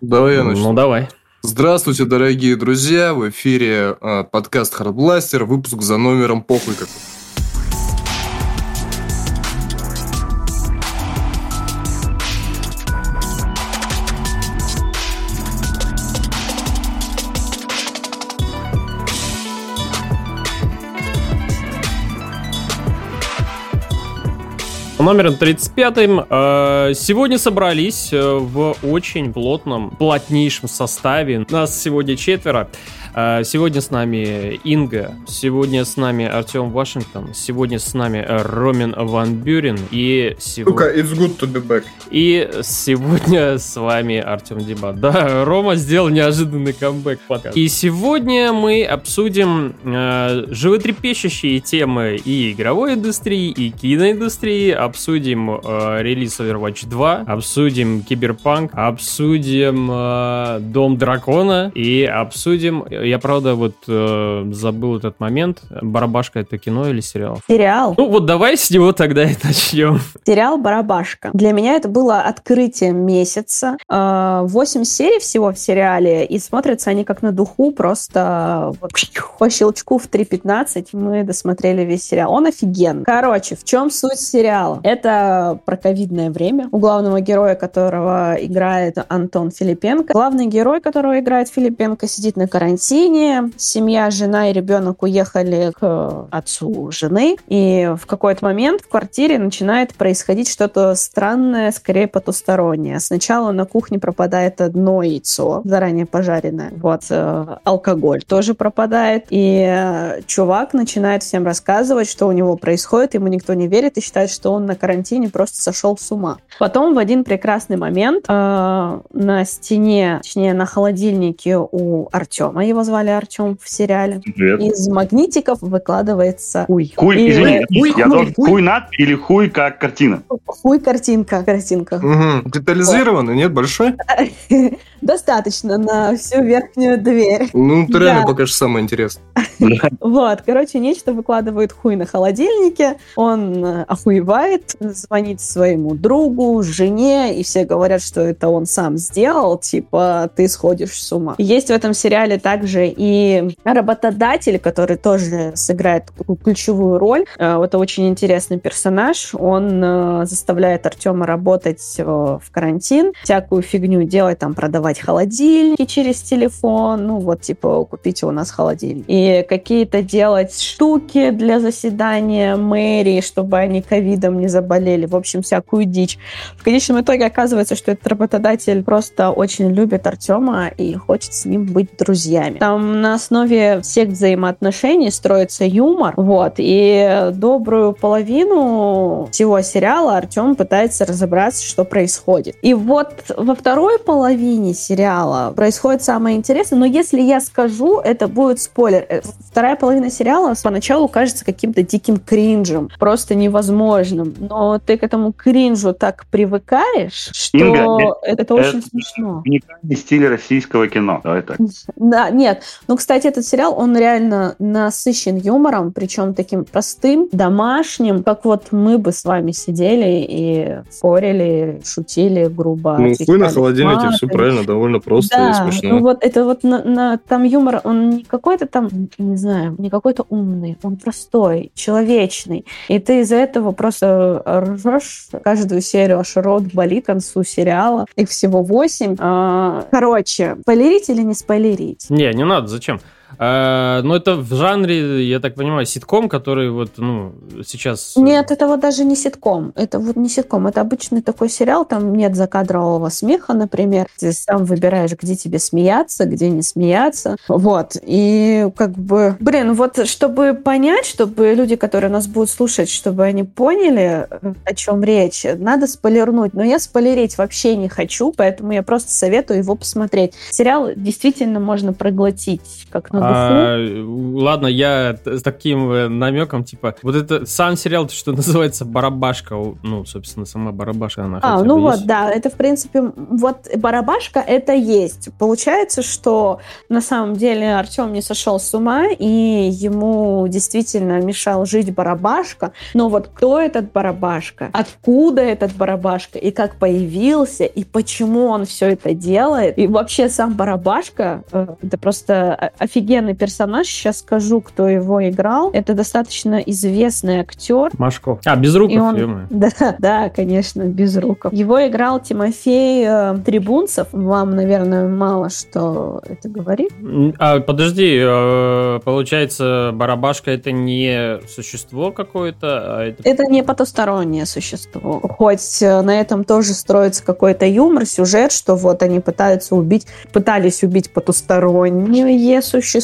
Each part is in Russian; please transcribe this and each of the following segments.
Давай я начну. Ну, давай. Здравствуйте, дорогие друзья! В эфире э, подкаст Hardblaster, выпуск за номером «Похуй как». Номером 35 э, сегодня собрались э, в очень плотном, плотнейшем составе. Нас сегодня четверо. Э, сегодня с нами Инга, сегодня с нами Артем Вашингтон, сегодня с нами Ромин Ван Бюрен и сегодня... Сука, it's good to be back. И сегодня с вами Артем Дебат. Да, Рома сделал неожиданный камбэк подкаст. И сегодня мы обсудим э, животрепещущие темы и игровой индустрии, и киноиндустрии, обсудим э, релиз Overwatch 2, обсудим Киберпанк, обсудим э, Дом Дракона и обсудим я, правда, вот э, забыл этот момент. Барабашка это кино или сериал? Сериал. Ну вот давай с него тогда и начнем. Сериал Барабашка. Для меня это было открытие месяца. Э, восемь серий всего в сериале, и смотрятся они как на духу, просто вот, по щелчку в 3.15 мы досмотрели весь сериал. Он офиген. Короче, в чем суть сериала? Это про ковидное время. У главного героя, которого играет Антон Филипенко. Главный герой, которого играет Филипенко, сидит на карантине карантине. Семья, жена и ребенок уехали к отцу жены. И в какой-то момент в квартире начинает происходить что-то странное, скорее потустороннее. Сначала на кухне пропадает одно яйцо, заранее пожаренное. Вот. Э, алкоголь тоже пропадает. И э, чувак начинает всем рассказывать, что у него происходит. Ему никто не верит и считает, что он на карантине просто сошел с ума. Потом в один прекрасный момент э, на стене, точнее на холодильнике у Артема его звали Артем в сериале. Привет. Из магнитиков выкладывается хуй. Хуй, и... извини, хуй, я хуй, должен, хуй. хуй над или хуй как картина? Хуй картинка, картинка. Угу. Детализированный, нет, большой? Достаточно на всю верхнюю дверь. Ну, это реально пока что самое интересное. Вот, короче, нечто выкладывает хуй на холодильнике, он э, охуевает, звонит своему другу, жене, и все говорят, что это он сам сделал, типа, ты сходишь с ума. Есть в этом сериале также и работодатель, который тоже сыграет такую ключевую роль. Э, это очень интересный персонаж, он э, заставляет Артема работать в карантин, всякую фигню делать, там, продавать холодильники через телефон, ну, вот, типа, купите у нас холодильник. И какие-то делать штуки для заседания мэрии, чтобы они ковидом не заболели. В общем, всякую дичь. В конечном итоге оказывается, что этот работодатель просто очень любит Артема и хочет с ним быть друзьями. Там на основе всех взаимоотношений строится юмор. Вот. И добрую половину всего сериала Артем пытается разобраться, что происходит. И вот во второй половине сериала происходит самое интересное, но если я скажу, это будет спойлер. Э, вторая половина сериала поначалу кажется каким-то диким кринжем, просто невозможным. Но ты к этому кринжу так привыкаешь, что Инга, это, это очень смешно. Уникальный стиль российского кино. Давай так. Да, нет. Ну, кстати, этот сериал, он реально насыщен юмором, причем таким простым, домашним, как вот мы бы с вами сидели и спорили, шутили грубо. Ну, хуй на холодильнике, все правильно, довольно просто да, и смешно. ну вот это вот на, на, там юмор, он не какой-то там не знаю, не какой-то умный, он простой, человечный. И ты из-за этого просто ржешь каждую серию, аж рот болит к концу сериала. Их всего восемь. А, короче, спойлерить или не спойлерить? Не, не надо, зачем? А, ну, это в жанре, я так понимаю, ситком, который вот, ну, сейчас... Э, нет, это вот даже не ситком. Это вот не ситком. Это обычный такой сериал, там нет закадрового смеха, например. Ты сам выбираешь, где тебе смеяться, где не смеяться. Вот. И как бы... Блин, вот чтобы понять, чтобы люди, которые нас будут слушать, чтобы они поняли, о чем речь, надо спойлернуть. Но я спойлерить вообще не хочу, поэтому я просто советую его посмотреть. Сериал действительно можно проглотить, как ну А, ладно, я с таким э, намеком, типа, вот это сам сериал, что называется «Барабашка», ну, собственно, сама «Барабашка», она А, ну вот, да, это, в принципе, вот «Барабашка» это есть. Получается, что на самом деле Артем не сошел с ума, и ему действительно мешал жить Барабашка, но вот кто этот Барабашка, откуда этот Барабашка, и как появился, и почему он все это делает, и вообще сам Барабашка, э, это просто офигенный персонаж. Сейчас скажу, кто его играл. Это достаточно известный актер. Машков. А, Безруков. Он... Да, да, конечно, Безруков. Его играл Тимофей э, Трибунцев. Вам, наверное, мало что это говорит. А, подожди, э, получается, Барабашка это не существо какое-то? А это... это не потустороннее существо. Хоть э, на этом тоже строится какой-то юмор, сюжет, что вот они пытаются убить, пытались убить потустороннее существо,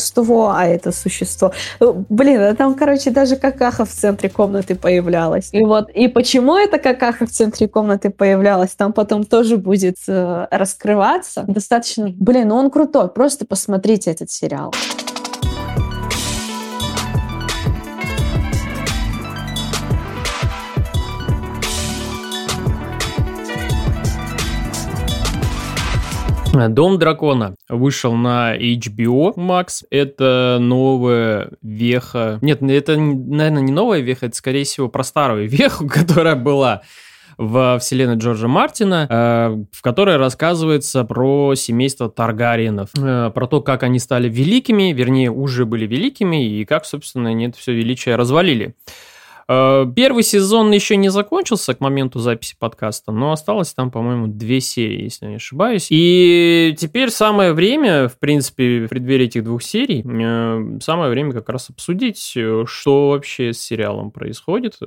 а это существо... Э, блин, а там, короче, даже какаха в центре комнаты появлялась. И вот, и почему эта какаха в центре комнаты появлялась, там потом тоже будет э, раскрываться. Достаточно... Блин, ну он крутой, просто посмотрите этот сериал. Дом дракона вышел на HBO Max. Это новая веха. Нет, это, наверное, не новая веха, это, скорее всего, про старую веху, которая была в вселенной Джорджа Мартина, э, в которой рассказывается про семейство Таргариенов, э, про то, как они стали великими, вернее, уже были великими, и как, собственно, они это все величие развалили. Э, первый сезон еще не закончился к моменту записи подкаста, но осталось там, по-моему, две серии, если не ошибаюсь. И теперь самое время, в принципе, в преддверии этих двух серий, э, самое время как раз обсудить, э, что вообще с сериалом происходит,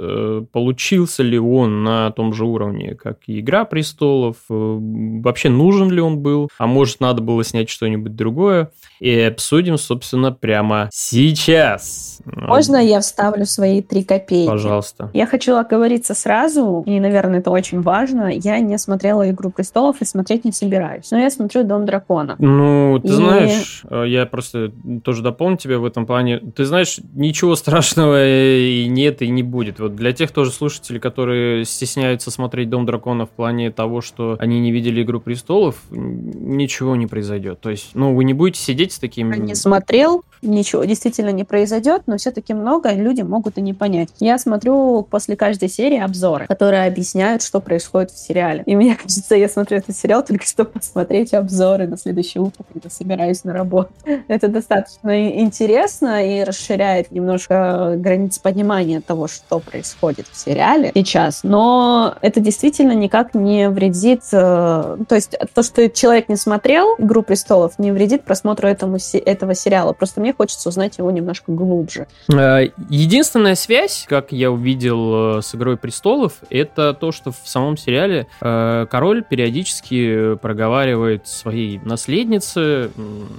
получился ли он на том же уровне, как и «Игра престолов», вообще нужен ли он был, а может, надо было снять что-нибудь другое. И обсудим, собственно, прямо сейчас. Можно я вставлю свои три копейки? Пожалуйста. Я хочу оговориться сразу, и, наверное, это очень важно. Я не смотрела «Игру престолов» и смотреть не собираюсь. Но я смотрю «Дом дракона». Ну, ты и... знаешь, э, я просто тоже дополню тебя в этом плане. Ты знаешь, ничего страшного и нет, и не будет. Вот для тех тоже слушателей, которые стесняются смотреть «Дом дракона» в плане того, что они не видели «Игру престолов», ничего не произойдет. То есть, ну, вы не будете сидеть с такими... Не смотрел, ничего действительно не произойдет, но все-таки много люди могут и не понять. Я смотрю после каждой серии обзоры, которые объясняют, что происходит в сериале. И мне кажется, я смотрю этот сериал только чтобы посмотреть обзоры на следующее утро, когда собираюсь на работу. Это достаточно интересно и расширяет немножко границы понимания того, что происходит в сериале сейчас. Но это действительно никак не вредит... Э, то есть то, что человек не смотрел «Игру престолов», не вредит просмотру этому, этого сериала. Просто мне хочется узнать его немножко глубже. Э, единственная связь, как я увидел э, с «Игрой престолов», это то, что в самом сериале э, король периодически проговаривает своей наследнице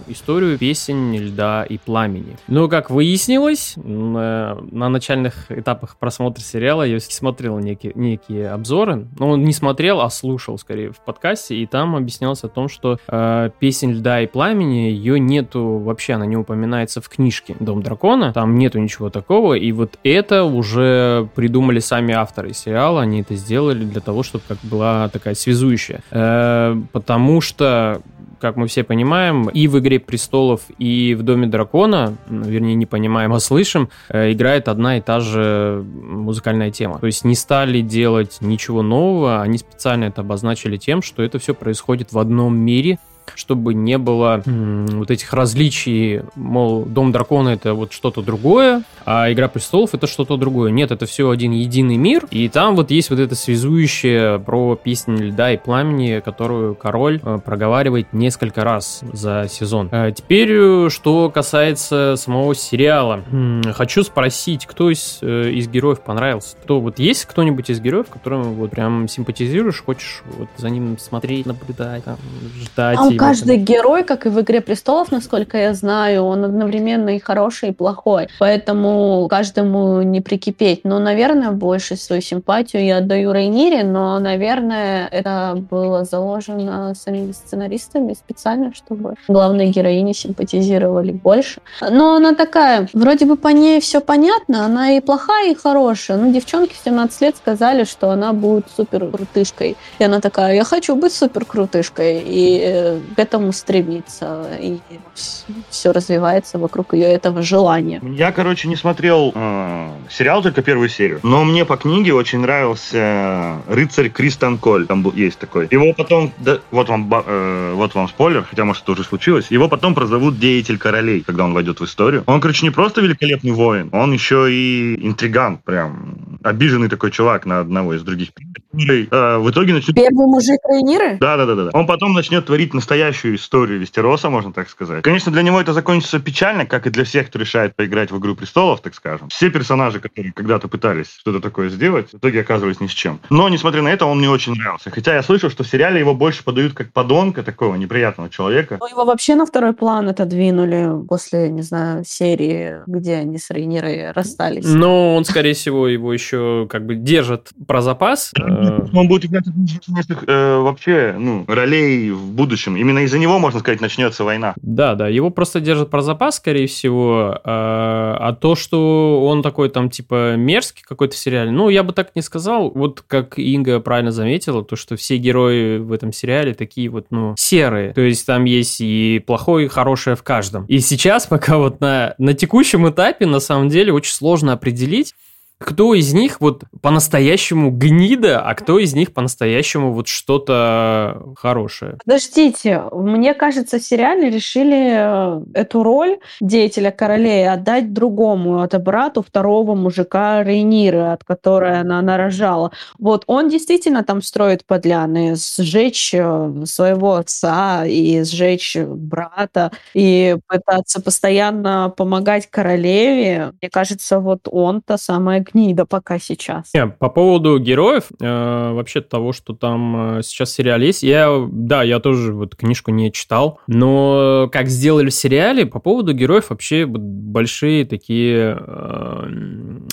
историю песен льда и пламени. Но, как выяснилось, на, на начальных этапах просмотра сериала я смотрел некие, некие обзоры. Но он не смотрел, а слушал, скорее, в подкасте, и там объяснялось о том, что э, песен льда и пламени, ее нету вообще, она не упоминается в книжке «Дом дракона», там нету ничего такого, и вот это уже придумали сами авторы сериала, они это сделали для того, чтобы как была такая связующая. Э, потому что как мы все понимаем, и в «Игре престолов», и в «Доме дракона», вернее, не понимаем, а слышим, э, играет одна и та же музыкальная тема. То есть не стали делать ничего нового, они специально это обозначили тем, что это все происходит в одном мире, чтобы не было вот этих различий, мол, Дом Дракона это вот что-то другое, а Игра Престолов это что-то другое. Нет, это все один единый мир, и там вот есть вот это связующее про песнь льда и пламени, которую король э, проговаривает несколько раз за сезон. А теперь, э, что касается самого сериала. Хочу спросить, кто из, э, из героев понравился? Кто вот есть кто-нибудь из героев, которым вот прям симпатизируешь, хочешь вот за ним смотреть, наблюдать, там, ждать? Там каждый герой, как и в «Игре престолов», насколько я знаю, он одновременно и хороший, и плохой. Поэтому каждому не прикипеть. Но, наверное, больше свою симпатию я отдаю Рейнире, но, наверное, это было заложено самими сценаристами специально, чтобы главные героини симпатизировали больше. Но она такая, вроде бы по ней все понятно, она и плохая, и хорошая. Ну, девчонки в 17 лет сказали, что она будет супер крутышкой. И она такая, я хочу быть супер крутышкой. И э, к этому стремиться. И все развивается вокруг ее этого желания. Я, короче, не смотрел э, сериал, только первую серию. Но мне по книге очень нравился рыцарь Кристан Коль. Там был, есть такой. Его потом, да, вот вам, э, вот вам спойлер, хотя, может, это уже случилось. Его потом прозовут Деятель Королей, когда он войдет в историю. Он, короче, не просто великолепный воин, он еще и интриган, прям обиженный такой чувак на одного из других э, в итоге начнет... Первый мужик Рейниры? Да, да, да, да. Он потом начнет творить настоящую историю Вестероса, можно так сказать. Конечно, для него это закончится печально, как и для всех, кто решает поиграть в Игру Престолов, так скажем. Все персонажи, которые когда-то пытались что-то такое сделать, в итоге оказывались ни с чем. Но, несмотря на это, он мне очень нравился. Хотя я слышал, что в сериале его больше подают как подонка, такого неприятного человека. Ну, его вообще на второй план отодвинули после, не знаю, серии, где они с Рейнирой расстались. Но он, скорее всего, его еще как бы держит про запас. Он будет играть э, вообще ну, ролей в будущем. Именно из-за него, можно сказать, начнется война. Да, да, его просто держат про запас, скорее всего. А, а то, что он такой там типа мерзкий какой-то в сериале, ну, я бы так не сказал. Вот как Инга правильно заметила, то, что все герои в этом сериале такие вот, ну, серые. То есть там есть и плохое, и хорошее в каждом. И сейчас пока вот на, на текущем этапе, на самом деле, очень сложно определить, кто из них вот по-настоящему гнида, а кто из них по-настоящему вот что-то хорошее. Подождите, мне кажется, в сериале решили э, эту роль деятеля королей отдать другому, это брату второго мужика Рейниры, от которой она нарожала. Вот он действительно там строит подляны, сжечь э, своего отца и сжечь брата, и пытаться постоянно помогать королеве. Мне кажется, вот он-то самое гнида пока сейчас. Не, по поводу героев, э, вообще того, что там э, сейчас сериал есть, я, да, я тоже вот книжку не читал, но как сделали в сериале, по поводу героев вообще большие такие э,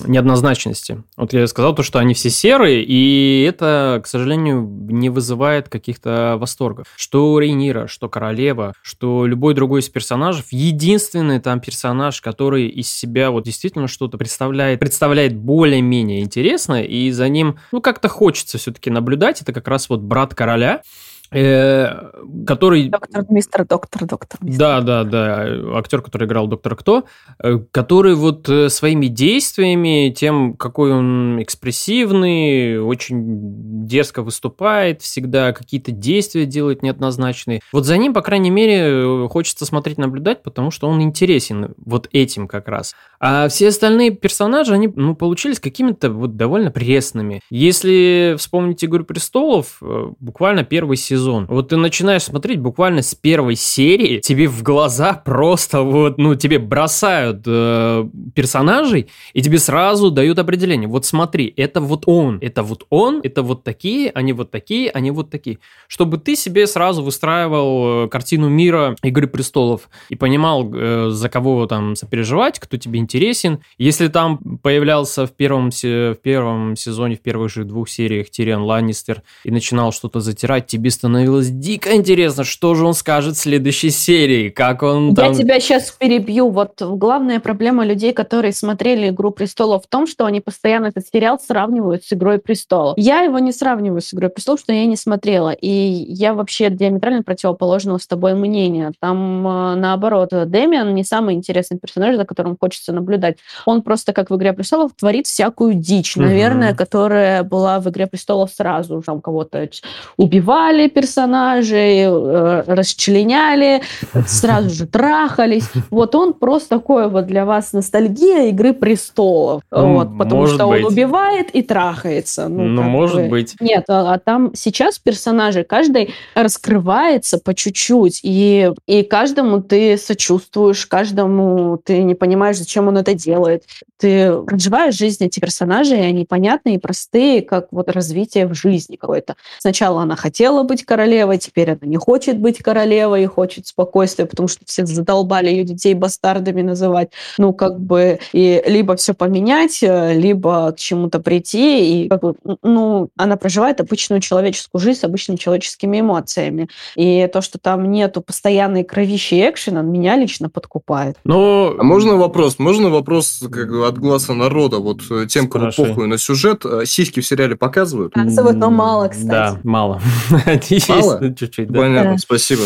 неоднозначности. Вот я сказал то, что они все серые, и это, к сожалению, не вызывает каких-то восторгов. Что Рейнира, что Королева, что любой другой из персонажей, единственный там персонаж, который из себя вот действительно что-то представляет, представляет более-менее интересно, и за ним, ну, как-то хочется все-таки наблюдать. Это как раз вот брат короля, который... Доктор, мистер доктор, доктор. Мистер. Да, да, да, актер, который играл доктор Кто, э, который вот э, своими действиями, тем, какой он экспрессивный, очень дерзко выступает, всегда какие-то действия делает неоднозначные. Вот за ним, по крайней мере, хочется смотреть, наблюдать, потому что он интересен вот этим как раз. А все остальные персонажи, они, ну, получились какими-то вот довольно пресными. Если вспомнить «Игру престолов», буквально первый сезон сезон. Вот ты начинаешь смотреть буквально с первой серии, тебе в глаза просто вот, ну, тебе бросают э, персонажей, и тебе сразу дают определение. Вот смотри, это вот он, это вот он, это вот такие, они вот такие, они вот такие. Чтобы ты себе сразу выстраивал э, картину мира Игры Престолов и понимал, э, за кого там сопереживать, кто тебе интересен. Если там появлялся в первом, в первом сезоне, в первых же двух сериях Тириан Ланнистер и начинал что-то затирать, тебе становилось становилось дико интересно, что же он скажет в следующей серии, как он там... Я тебя сейчас перебью. Вот главная проблема людей, которые смотрели «Игру престолов» в том, что они постоянно этот сериал сравнивают с «Игрой престолов». Я его не сравниваю с «Игрой престолов», что я не смотрела. И я вообще диаметрально противоположного с тобой мнения. Там, э, наоборот, Дэмиан не самый интересный персонаж, за которым хочется наблюдать. Он просто, как в «Игре престолов», творит всякую дичь, наверное, угу. которая была в «Игре престолов» сразу. Там кого-то убивали, персонажей, э, расчленяли, сразу же трахались. Вот он просто такой вот для вас ностальгия Игры Престолов. Ну, вот, потому что быть. он убивает и трахается. Ну, ну может бы. быть. Нет, а, а там сейчас персонажи, каждый раскрывается по чуть-чуть, и, и каждому ты сочувствуешь, каждому ты не понимаешь, зачем он это делает. Ты проживаешь жизнь этих персонажей, и они понятные и простые, как вот развитие в жизни какое-то. Сначала она хотела быть королевой, теперь она не хочет быть королевой и хочет спокойствия, потому что все задолбали ее детей бастардами называть. Ну, как бы, и либо все поменять, э, либо к чему-то прийти, и как бы, ну, она проживает обычную человеческую жизнь с обычными человеческими эмоциями. И то, что там нету постоянной кровищи и экшена, меня лично подкупает. Но... А можно вопрос? Можно вопрос как от глаза народа? Вот э, тем, кому похуй на сюжет, э, сиськи в сериале показывают? Показывают, но мало, кстати. Да, мало. Мало? Чуть-чуть, да. Понятно, спасибо.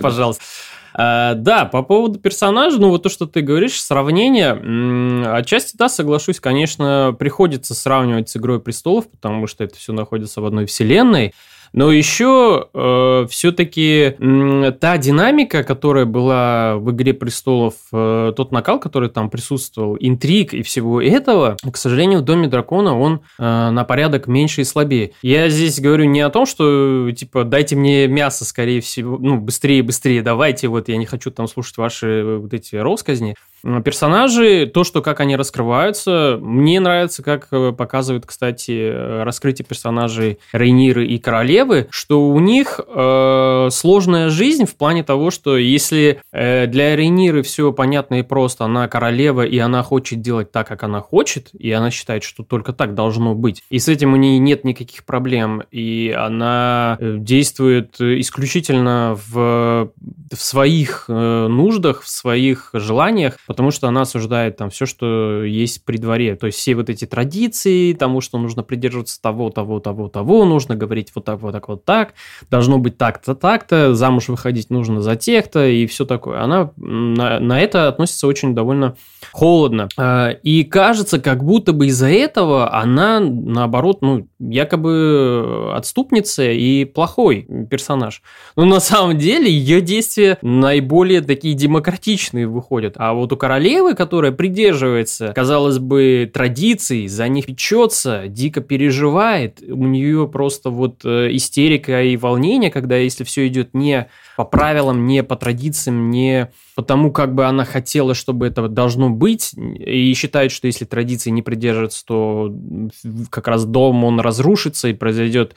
Пожалуйста. А, да, по поводу персонажа, ну вот то, что ты говоришь, сравнение, отчасти, да, соглашусь, конечно, приходится сравнивать с «Игрой престолов», потому что это все находится в одной вселенной, но еще э, все-таки э, та динамика, которая была в «Игре престолов», э, тот накал, который там присутствовал, интриг и всего этого, к сожалению, в «Доме дракона» он э, на порядок меньше и слабее. Я здесь говорю не о том, что, типа, дайте мне мясо, скорее всего, ну, быстрее, быстрее, давайте, вот, я не хочу там слушать ваши э, вот эти россказни, Персонажи, то, что как они раскрываются, мне нравится, как э, показывают, кстати, раскрытие персонажей Рейниры и Королевы, что у них э, сложная жизнь в плане того, что если э, для Рейниры все понятно и просто, она королева, и она хочет делать так, как она хочет, и она считает, что только так должно быть, и с этим у нее нет никаких проблем, и она э, действует исключительно в, в своих э, нуждах, в своих желаниях, потому что она осуждает там все, что есть при дворе. То есть все вот эти традиции, тому, что нужно придерживаться того, того, того, того, нужно говорить вот так, вот так, вот так, должно быть так-то, так-то, замуж выходить нужно за тех-то и все такое. Она на, на это относится очень довольно холодно. А, и кажется, как будто бы из-за этого она, наоборот, ну, якобы отступница и плохой персонаж. Но на самом деле ее действия наиболее такие демократичные выходят. А вот у королевы, которая придерживается, казалось бы, традиций, за них печется, дико переживает, у нее просто вот э, истерика и волнение, когда если все идет не по правилам, не по традициям, не потому, как бы она хотела, чтобы это должно быть, и считает, что если традиции не придерживаться, то как раз дом, он разрушится и произойдет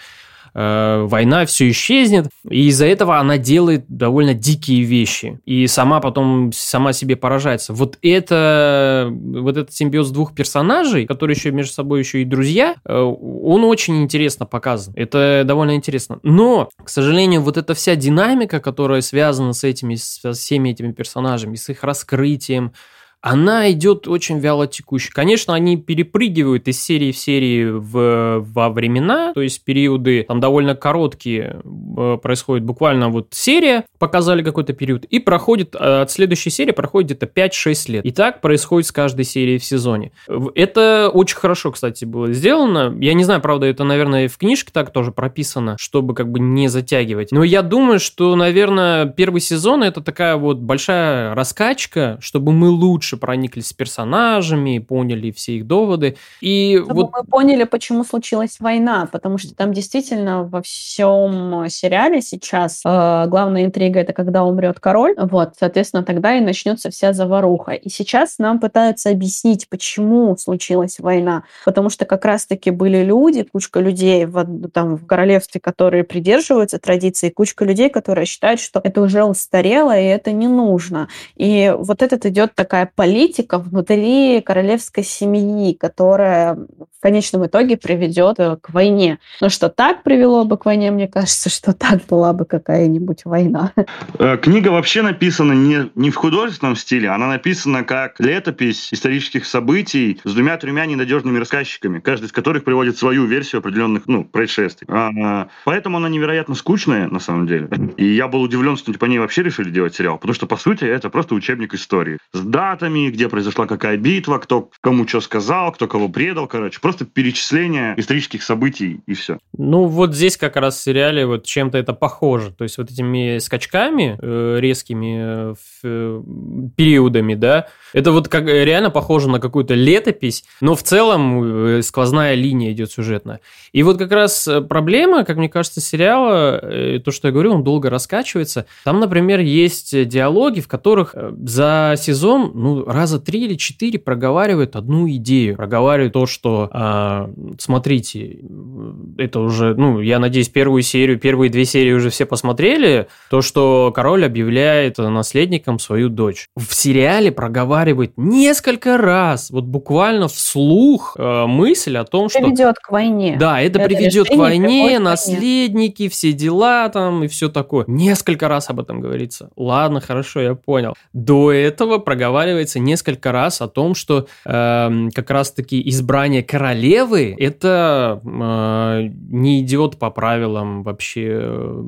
Э, война, все исчезнет. И из-за этого она делает довольно дикие вещи. И сама потом сама себе поражается. Вот это, вот этот симбиоз двух персонажей, которые еще между собой еще и друзья, э, он очень интересно показан. Это довольно интересно. Но, к сожалению, вот эта вся динамика, которая связана с этими, со всеми этими персонажами, с их раскрытием, она идет очень вяло текущей. Конечно, они перепрыгивают из серии в серии в, во времена, то есть периоды там довольно короткие э, происходит буквально вот серия, показали какой-то период, и проходит, э, от следующей серии проходит где-то 5-6 лет. И так происходит с каждой серией в сезоне. Это очень хорошо, кстати, было сделано. Я не знаю, правда, это, наверное, в книжке так тоже прописано, чтобы как бы не затягивать. Но я думаю, что, наверное, первый сезон это такая вот большая раскачка, чтобы мы лучше лучше прониклись с персонажами, поняли все их доводы. И Чтобы вот... мы поняли, почему случилась война, потому что там действительно во всем сериале сейчас э, главная интрига это когда умрет король, вот, соответственно, тогда и начнется вся заваруха. И сейчас нам пытаются объяснить, почему случилась война, потому что как раз-таки были люди, кучка людей в, там, в королевстве, которые придерживаются традиции, кучка людей, которые считают, что это уже устарело и это не нужно. И вот этот идет такая политика внутри королевской семьи, которая в конечном итоге приведет э, к войне. Но что так привело бы к войне, мне кажется, что так была бы какая-нибудь война. Э, книга вообще написана не, не в художественном стиле, она написана как летопись исторических событий с двумя-тремя ненадежными рассказчиками, каждый из которых приводит свою версию определенных ну, происшествий. А, поэтому она невероятно скучная, на самом деле. И я был удивлен, что по ней вообще решили делать сериал, потому что, по сути, это просто учебник истории. С датами, датами, где произошла какая битва, кто кому что сказал, кто кого предал, короче. Просто перечисление исторических событий и все. Ну, вот здесь как раз в сериале вот чем-то это похоже. То есть вот этими скачками э, резкими э, периодами, да, это вот как реально похоже на какую-то летопись, но в целом э, сквозная линия идет сюжетная. И вот как раз э, проблема, как мне кажется, сериала, э, то, что я говорю, он долго раскачивается. Там, например, есть диалоги, в которых за сезон, ну, ну, раза три или четыре проговаривает одну идею. Проговаривает то, что, э, смотрите, это уже, ну, я надеюсь, первую серию, первые две серии уже все посмотрели, то, что король объявляет наследником свою дочь. В сериале проговаривает несколько раз, вот буквально вслух э, мысль о том, что... Приведет к войне. Да, это, это приведет к войне, наследники, все дела там и все такое. Несколько раз об этом говорится. Ладно, хорошо, я понял. До этого проговаривается несколько раз о том, что э, как раз-таки избрание королевы это э, не идет по правилам вообще э,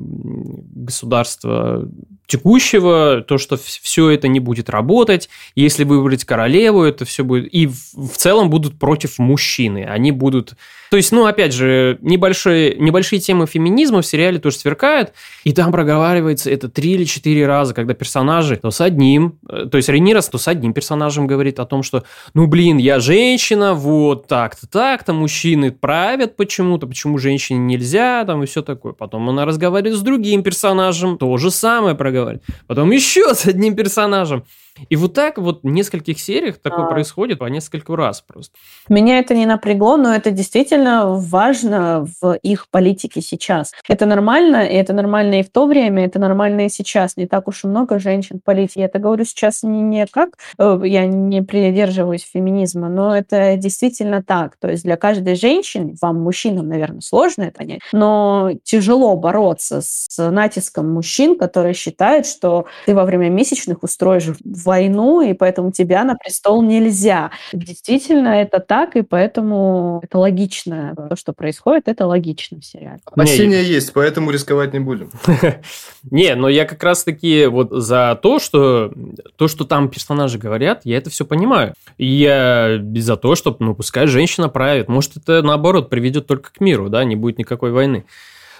государства текущего, то, что все это не будет работать, если выбрать королеву, это все будет... И в целом будут против мужчины, они будут то есть, ну, опять же, небольшие, небольшие темы феминизма в сериале тоже сверкают, и там проговаривается это три или четыре раза, когда персонажи то с одним, э, то есть Рейнирос то с одним персонажем говорит о том, что, ну, блин, я женщина, вот так-то, так-то, мужчины правят почему-то, почему женщине нельзя, там, и все такое. Потом она разговаривает с другим персонажем, то же самое проговаривает. Потом еще с одним персонажем. И вот так вот в нескольких сериях такое а. происходит по нескольку раз просто. Меня это не напрягло, но это действительно важно в их политике сейчас. Это нормально, и это нормально и в то время, это нормально и сейчас. Не так уж и много женщин в политике. Я это говорю сейчас не, не как э, я не придерживаюсь феминизма, но это действительно так. То есть для каждой женщины, вам, мужчинам, наверное, сложно это понять, но тяжело бороться с натиском мужчин, которые считают, что ты во время месячных устроишь войну, и поэтому тебя на престол нельзя. Действительно, это так, и поэтому это логично. То, что происходит, это логично в сериале. Опасения есть, поэтому рисковать не будем. Не, но я как раз-таки вот за то, что то, что там персонажи говорят, я это все понимаю. И я за то, чтобы, ну, пускай женщина правит. Может, это наоборот приведет только к миру, да, не будет никакой войны.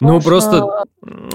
Ну, просто... То,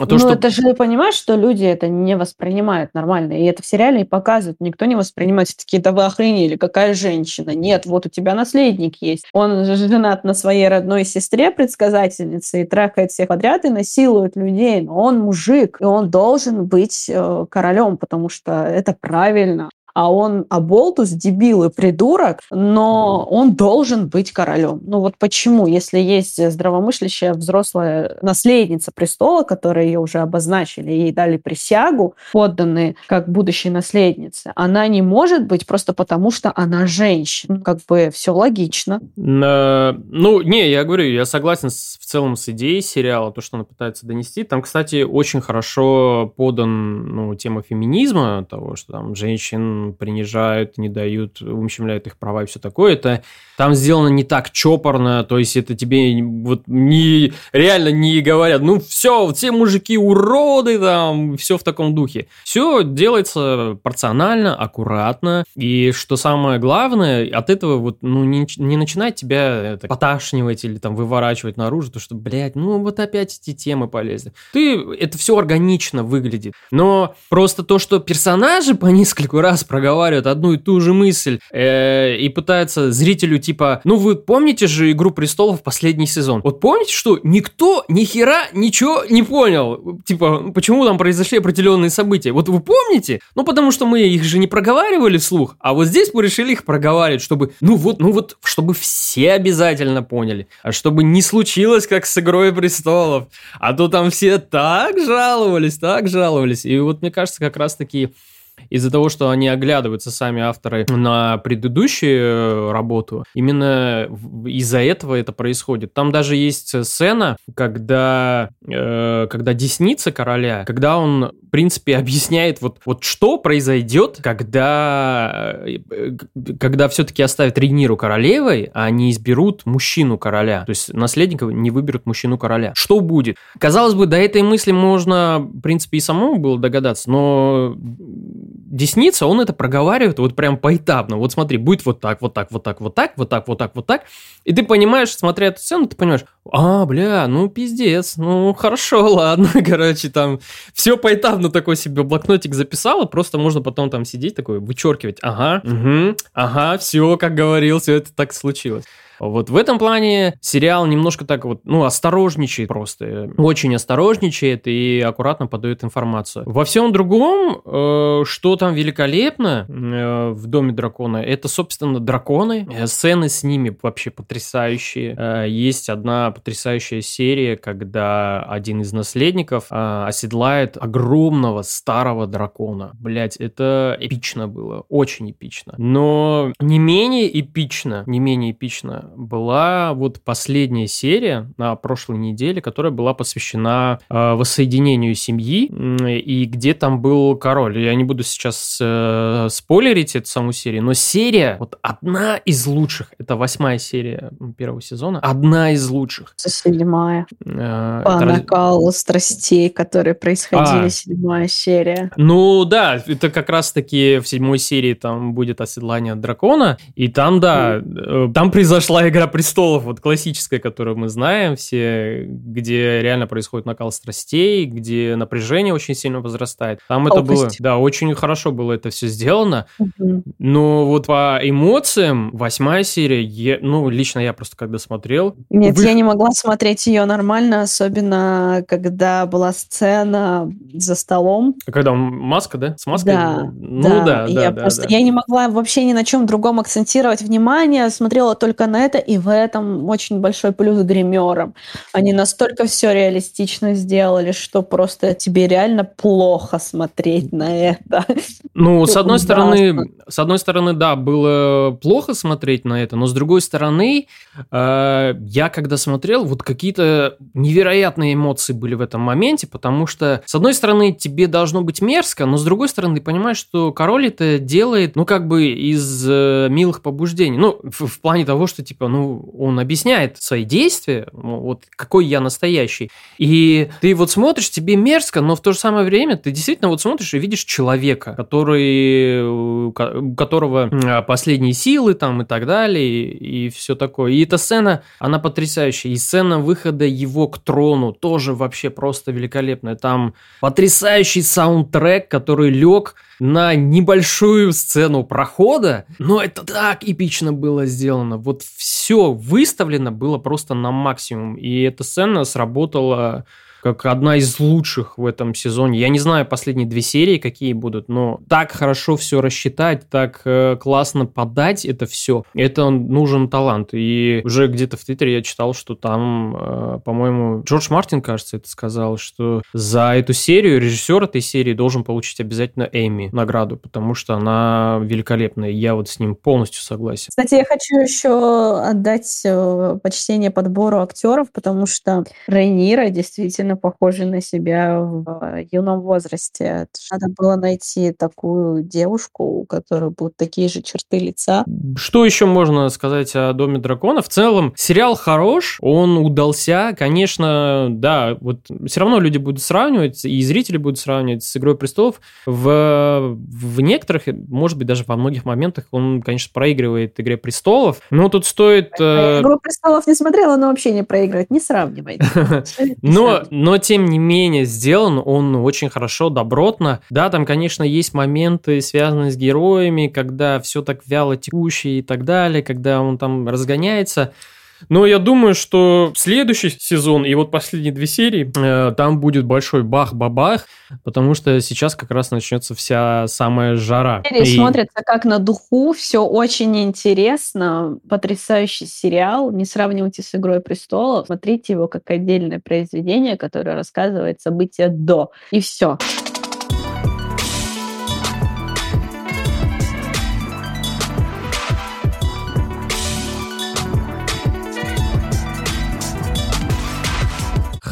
ну, что... это же, понимаешь, что люди это не воспринимают нормально. И это в сериале и показывают. Никто не воспринимает все такие, да вы охренели, какая женщина. Нет, вот у тебя наследник есть. Он же женат на своей родной сестре, предсказательнице, и трахает всех подряд, и насилует людей. Но он мужик, и он должен быть э, королем, потому что это правильно а он оболтус, дебил и придурок, но он должен быть королем. Ну вот почему, если есть здравомыслящая взрослая наследница престола, которая ее уже обозначили, ей дали присягу, подданные как будущей наследнице, она не может быть просто потому, что она женщина. Как бы все логично. Ну, не, я говорю, я согласен с, в целом с идеей сериала, то, что она пытается донести. Там, кстати, очень хорошо подан ну, тема феминизма, того, что там женщин принижают, не дают, ущемляют их права и все такое. Это там сделано не так чопорно, то есть это тебе вот не реально не говорят, ну все, все мужики уроды там, все в таком духе. Все делается порционально, аккуратно, и что самое главное, от этого вот ну не, не начинает тебя это, поташнивать или там выворачивать наружу, то что, блядь, ну вот опять эти темы полезли. Ты, это все органично выглядит, но просто то, что персонажи по нескольку раз проговаривают одну и ту же мысль э, и пытаются зрителю типа, ну вы помните же «Игру престолов» последний сезон? Вот помните, что никто ни хера ничего не понял? Типа, почему там произошли определенные события? Вот вы помните? Ну потому что мы их же не проговаривали вслух, а вот здесь мы решили их проговаривать, чтобы, ну вот, ну вот, чтобы все обязательно поняли, а чтобы не случилось, как с «Игрой престолов». А то там все так жаловались, так жаловались. И вот мне кажется, как раз таки из-за того, что они оглядываются сами авторы на предыдущую э, работу, именно из-за этого это происходит. Там даже есть сцена, когда, э, когда десница короля, когда он, в принципе, объясняет вот, вот что произойдет, когда, э, когда все-таки оставят Рейниру королевой, а они изберут мужчину короля. То есть наследников не выберут мужчину короля. Что будет? Казалось бы, до этой мысли можно, в принципе, и самому было догадаться, но десница, он это проговаривает вот прям поэтапно. Вот смотри, будет вот так, вот так, вот так, вот так, вот так, вот так, вот так. И ты понимаешь, смотря эту сцену, ты понимаешь, а, бля, ну пиздец, ну хорошо, ладно, короче, там все поэтапно такой себе блокнотик записала, просто можно потом там сидеть такой, вычеркивать, ага, угу, ага, все, как говорил, все это так случилось. Вот в этом плане сериал немножко так вот, ну, осторожничает просто. Очень осторожничает и аккуратно подает информацию. Во всем другом, э, что там великолепно э, в Доме дракона, это, собственно, драконы. Э, сцены с ними вообще потрясающие. Э, есть одна потрясающая серия, когда один из наследников э, оседлает огромного старого дракона. Блять, это эпично было, очень эпично. Но не менее эпично, не менее эпично была вот последняя серия на прошлой неделе, которая была посвящена э, воссоединению семьи, и где там был король. Я не буду сейчас э, спойлерить эту саму серию, но серия, вот одна из лучших, это восьмая серия первого сезона, одна из лучших. Седьмая. Э, По это... накалу страстей, которые происходили, а. седьмая серия. Ну да, это как раз-таки в седьмой серии там будет оседлание дракона, и там, да, mm. там произошла Игра престолов, вот классическая, которую мы знаем все, где реально происходит накал страстей, где напряжение очень сильно возрастает. Там Толкость. это было, да, очень хорошо было это все сделано, mm-hmm. но вот по эмоциям восьмая серия, я, ну, лично я просто когда смотрел... Нет, вы... я не могла смотреть ее нормально, особенно когда была сцена за столом. Когда маска, да? С маской? Да. Ну да, да, да. Я да, просто, да. я не могла вообще ни на чем другом акцентировать внимание, смотрела только на это, и в этом очень большой плюс гримерам. Они настолько все реалистично сделали, что просто тебе реально плохо смотреть на это. Ну, с одной стороны, с одной стороны, да, было плохо смотреть на это, но с другой стороны, э, я когда смотрел, вот какие-то невероятные эмоции были в этом моменте, потому что, с одной стороны, тебе должно быть мерзко, но с другой стороны, ты понимаешь, что король это делает, ну, как бы из э, милых побуждений. Ну, в, в плане того, что, типа, ну, он объясняет свои действия, ну, вот какой я настоящий. И ты вот смотришь, тебе мерзко, но в то же самое время ты действительно вот смотришь и видишь человека, который, у которого последние силы там и так далее, и, и все такое. И эта сцена, она потрясающая. И сцена выхода его к трону тоже вообще просто великолепная. Там потрясающий саундтрек, который лег на небольшую сцену прохода, но это так эпично было сделано. Вот все выставлено было просто на максимум, и эта сцена сработала как одна из лучших в этом сезоне. Я не знаю последние две серии, какие будут, но так хорошо все рассчитать, так э, классно подать это все, это нужен талант. И уже где-то в Твиттере я читал, что там, э, по-моему, Джордж Мартин, кажется, это сказал, что за эту серию режиссер этой серии должен получить обязательно Эми награду, потому что она великолепная. Я вот с ним полностью согласен. Кстати, я хочу еще отдать э, почтение подбору актеров, потому что Рейнира действительно сильно похожи на себя в юном возрасте. Надо было найти такую девушку, у которой будут такие же черты лица. Что еще можно сказать о Доме дракона? В целом, сериал хорош, он удался. Конечно, да, вот все равно люди будут сравнивать, и зрители будут сравнивать с Игрой престолов. В, в некоторых, может быть, даже во многих моментах он, конечно, проигрывает Игре престолов. Но тут стоит... Э... Игру престолов не смотрела, но вообще не проигрывает. Не сравнивайте. Но, но тем не менее сделан он очень хорошо, добротно. Да, там, конечно, есть моменты, связанные с героями, когда все так вяло текущее и так далее, когда он там разгоняется. Но я думаю, что следующий сезон и вот последние две серии, э, там будет большой бах-бабах, потому что сейчас как раз начнется вся самая жара. Серии и... смотрится как на духу, все очень интересно, потрясающий сериал, не сравнивайте с «Игрой престолов», смотрите его как отдельное произведение, которое рассказывает события до, и все.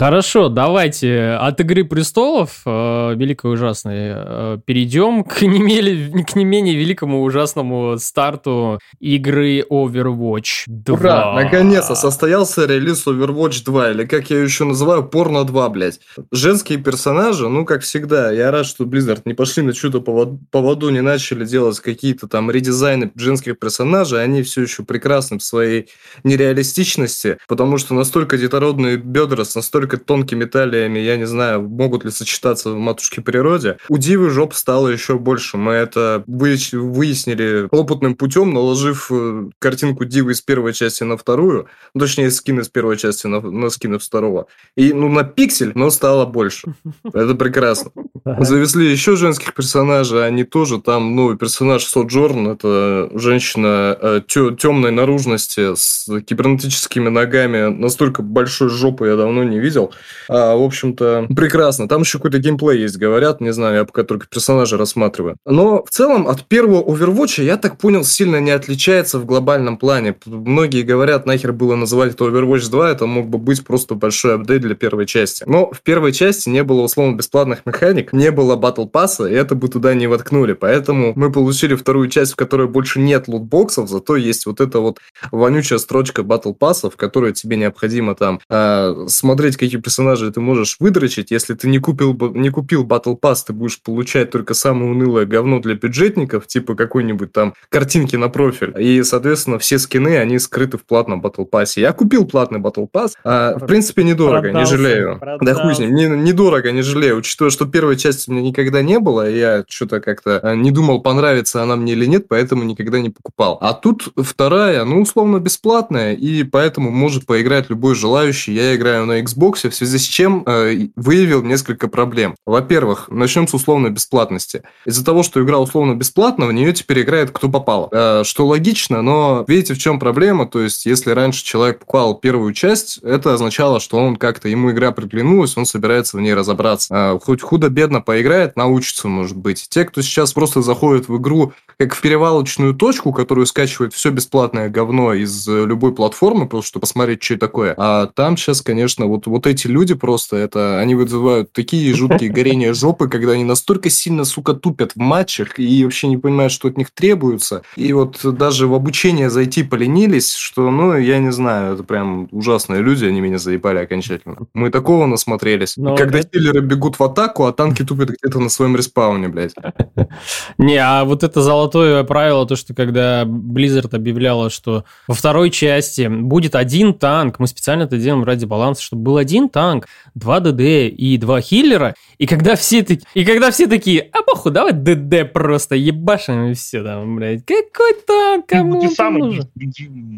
Хорошо, давайте от «Игры престолов», э, великой ужасной, э, перейдем к не, менее, к не менее великому ужасному старту игры Overwatch 2. Ура, наконец-то состоялся релиз Overwatch 2, или как я еще называю, порно 2, блядь. Женские персонажи, ну, как всегда, я рад, что Blizzard не пошли на чудо поводу, не начали делать какие-то там редизайны женских персонажей, они все еще прекрасны в своей нереалистичности, потому что настолько детородные бедра с настолько насколько тонкими талиями, я не знаю, могут ли сочетаться в матушке природе. У Дивы жоп стало еще больше. Мы это выяснили опытным путем, наложив э, картинку Дивы из первой части на вторую, ну, точнее, скин из первой части на, на скин из второго. И, ну, на пиксель, но стало больше. Это прекрасно. Завезли еще женских персонажей, они тоже там, ну, персонаж Соджорн, это женщина э, темной наружности с кибернетическими ногами, настолько большой жопы я давно не видел. А, в общем-то, прекрасно. Там еще какой-то геймплей есть, говорят, не знаю, я пока только персонажа рассматриваю. Но в целом от первого Overwatch, я так понял, сильно не отличается в глобальном плане. Многие говорят, нахер было называть это Overwatch 2, это мог бы быть просто большой апдейт для первой части. Но в первой части не было условно бесплатных механик, не было батл пасса, и это бы туда не воткнули. Поэтому мы получили вторую часть, в которой больше нет лутбоксов, зато есть вот эта вот вонючая строчка батл пасса, в которой тебе необходимо там э, смотреть, какие персонажи ты можешь выдрочить. Если ты не купил, не купил батл пасс, ты будешь получать только самое унылое говно для бюджетников, типа какой-нибудь там картинки на профиль. И, соответственно, все скины, они скрыты в платном батл пассе. Я купил платный батл пасс. А, в принципе, недорого, продался, не жалею. Продался. Да хуй с ним, не, недорого, не жалею. Учитывая, что первой части у меня никогда не было, я что-то как-то а, не думал, понравится она мне или нет, поэтому никогда не покупал. А тут вторая, ну, условно, бесплатная, и поэтому может поиграть любой желающий. Я играю на Xbox, в связи с чем э, выявил несколько проблем. Во-первых, начнем с условной бесплатности. Из-за того, что игра условно бесплатна, в нее теперь играет кто попало. Э, что логично, но видите, в чем проблема? То есть, если раньше человек покупал первую часть, это означало, что он как-то, ему игра приглянулась, он собирается в ней разобраться. Э, хоть худо-бедно поиграет, научится, может быть. Те, кто сейчас просто заходит в игру как в перевалочную точку, которую скачивает все бесплатное говно из э, любой платформы, просто чтобы посмотреть, что такое. А там сейчас, конечно, вот, вот эти люди просто, это они вызывают такие жуткие горения жопы, когда они настолько сильно, сука, тупят в матчах и вообще не понимают, что от них требуется. И вот даже в обучение зайти поленились, что, ну, я не знаю, это прям ужасные люди, они меня заебали окончательно. Мы такого насмотрелись. Но и когда это... хиллеры бегут в атаку, а танки тупят где-то на своем респауне, блядь. Не, а вот это золотое правило, то, что когда Blizzard объявляла, что во второй части будет один танк, мы специально это делаем ради баланса, чтобы был один танк, два ДД и два хиллера, и когда все такие, и когда все такие, а похуй, давай ДД просто ебашим и все там, блядь, какой танк, кому ну, самый?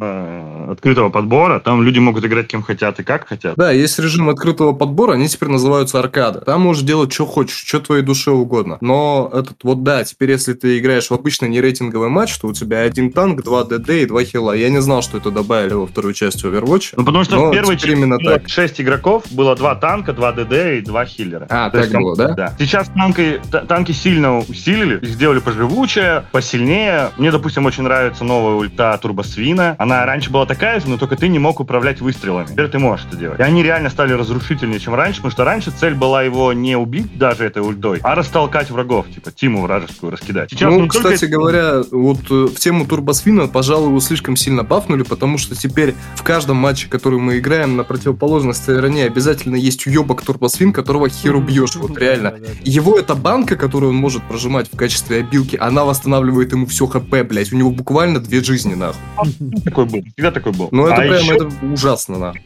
Э, открытого подбора, там люди могут играть кем хотят и как хотят. Да, есть режим открытого подбора, они теперь называются аркада. Там можешь делать, что хочешь, что твоей душе угодно. Но этот вот да, теперь если ты играешь в обычный нерейтинговый матч, то у тебя один танк, два ДД и два хила. Я не знал, что это добавили во вторую часть Overwatch. Ну, потому что в первой части именно так. 6 игроков, было два танка, два ДД и два хиллера. А, то так есть, было, да? Да. Сейчас танки, танки сильно усилили, их сделали поживучее, посильнее. Мне, допустим, очень нравится новая ульта Турбосвина. Она раньше была такая же, но только ты не мог управлять выстрелами. Теперь ты можешь это делать. И они реально стали разрушительнее, чем раньше, потому что раньше цель была его не убить даже этой ультой, а растолкать врагов, типа тиму вражескую раскидать. Сейчас ну, кстати только... говоря, вот э, в тему Турбосвина, пожалуй, его слишком сильно пафнули, потому что теперь в каждом матче, который мы играем, на противоположной стороне обязательно есть уебок Турбосвин, которого херу бьешь. Вот реально. Его эта банка, которую он может прожимать в качестве обилки, она восстанавливает ему все хп, блядь. У него буквально две жизни, нахуй. Такой был. Всегда такой был. Ну, это а прям это ужасно, нахуй.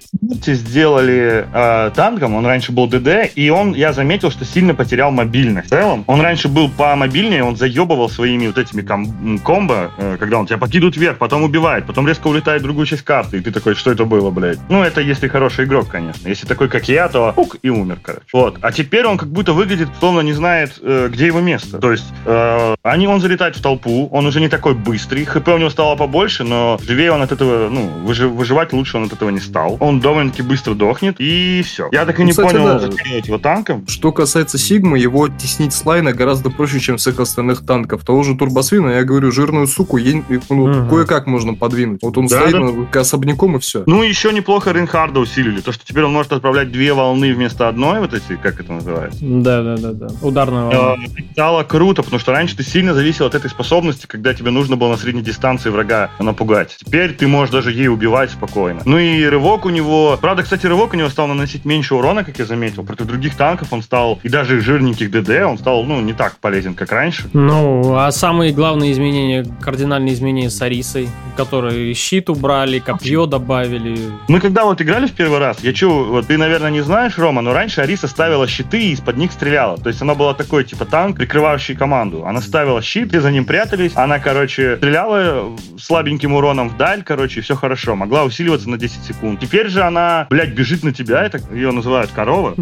Сделали э, танком, он раньше был ДД, и он, я заметил, что сильно потерял мобильность. В целом, он раньше был по мобильнее, он заебывал своими вот этими ком- комбо, э, когда он тебя покидывает вверх, потом убивает, потом резко улетает в другую часть карты, и ты такой, что это было, блядь? Ну, это если хороший игрок, конечно. Если такой, как я, то пук, и умер, короче. Вот. А теперь он как будто выглядит, словно не знает, э, где его место. То есть, э, они, он залетает в толпу, он уже не такой быстрый, хп у него стало побольше, но живее он от этого, ну, выжи- выживать лучше он от этого не стал. Он довольно-таки быстро дохнет, и все. Я так и ну, не кстати, понял, да. его танком. Что касается Сигмы, его теснить с лайна гораздо проще, чем всех остальных танков. Того же Турбосвина, я говорю, жирную суку, ей, ну, угу. кое-как можно подвинуть. Вот он да, стоит да. К особняком и все. Ну, еще неплохо Рейнхарда усилили. То, что теперь он может отправлять две волны вместо одной, вот эти, как это называется? Да, да, да, да. Ударная волна. Э, стало круто, потому что раньше ты сильно зависел от этой способности, когда тебе нужно было на средней дистанции врага напугать. Теперь ты можешь даже ей убивать спокойно. Ну и рывок у него... Правда, кстати, рывок у него стал наносить меньше урона, как я заметил. Против других танков он стал, и даже жирненьких ДД, он стал, ну, не так полезен, как раньше. Ну, а самые главные изменения, кардинальные изменения с Арисой, которые щит убрали, копье добавили. Мы когда вот играли в первый раз, я чу, вот ты, наверное, не знаешь, Рома, но раньше Ариса ставила щиты и из-под них стреляла. То есть она была такой, типа, танк, прикрывающий команду. Она ставила щит, все за ним прятались. Она, короче, стреляла слабеньким уроном вдаль, короче, и все хорошо. Могла усиливаться на 10 секунд. Теперь же она, блядь, бежит на тебя, это ее называют корова.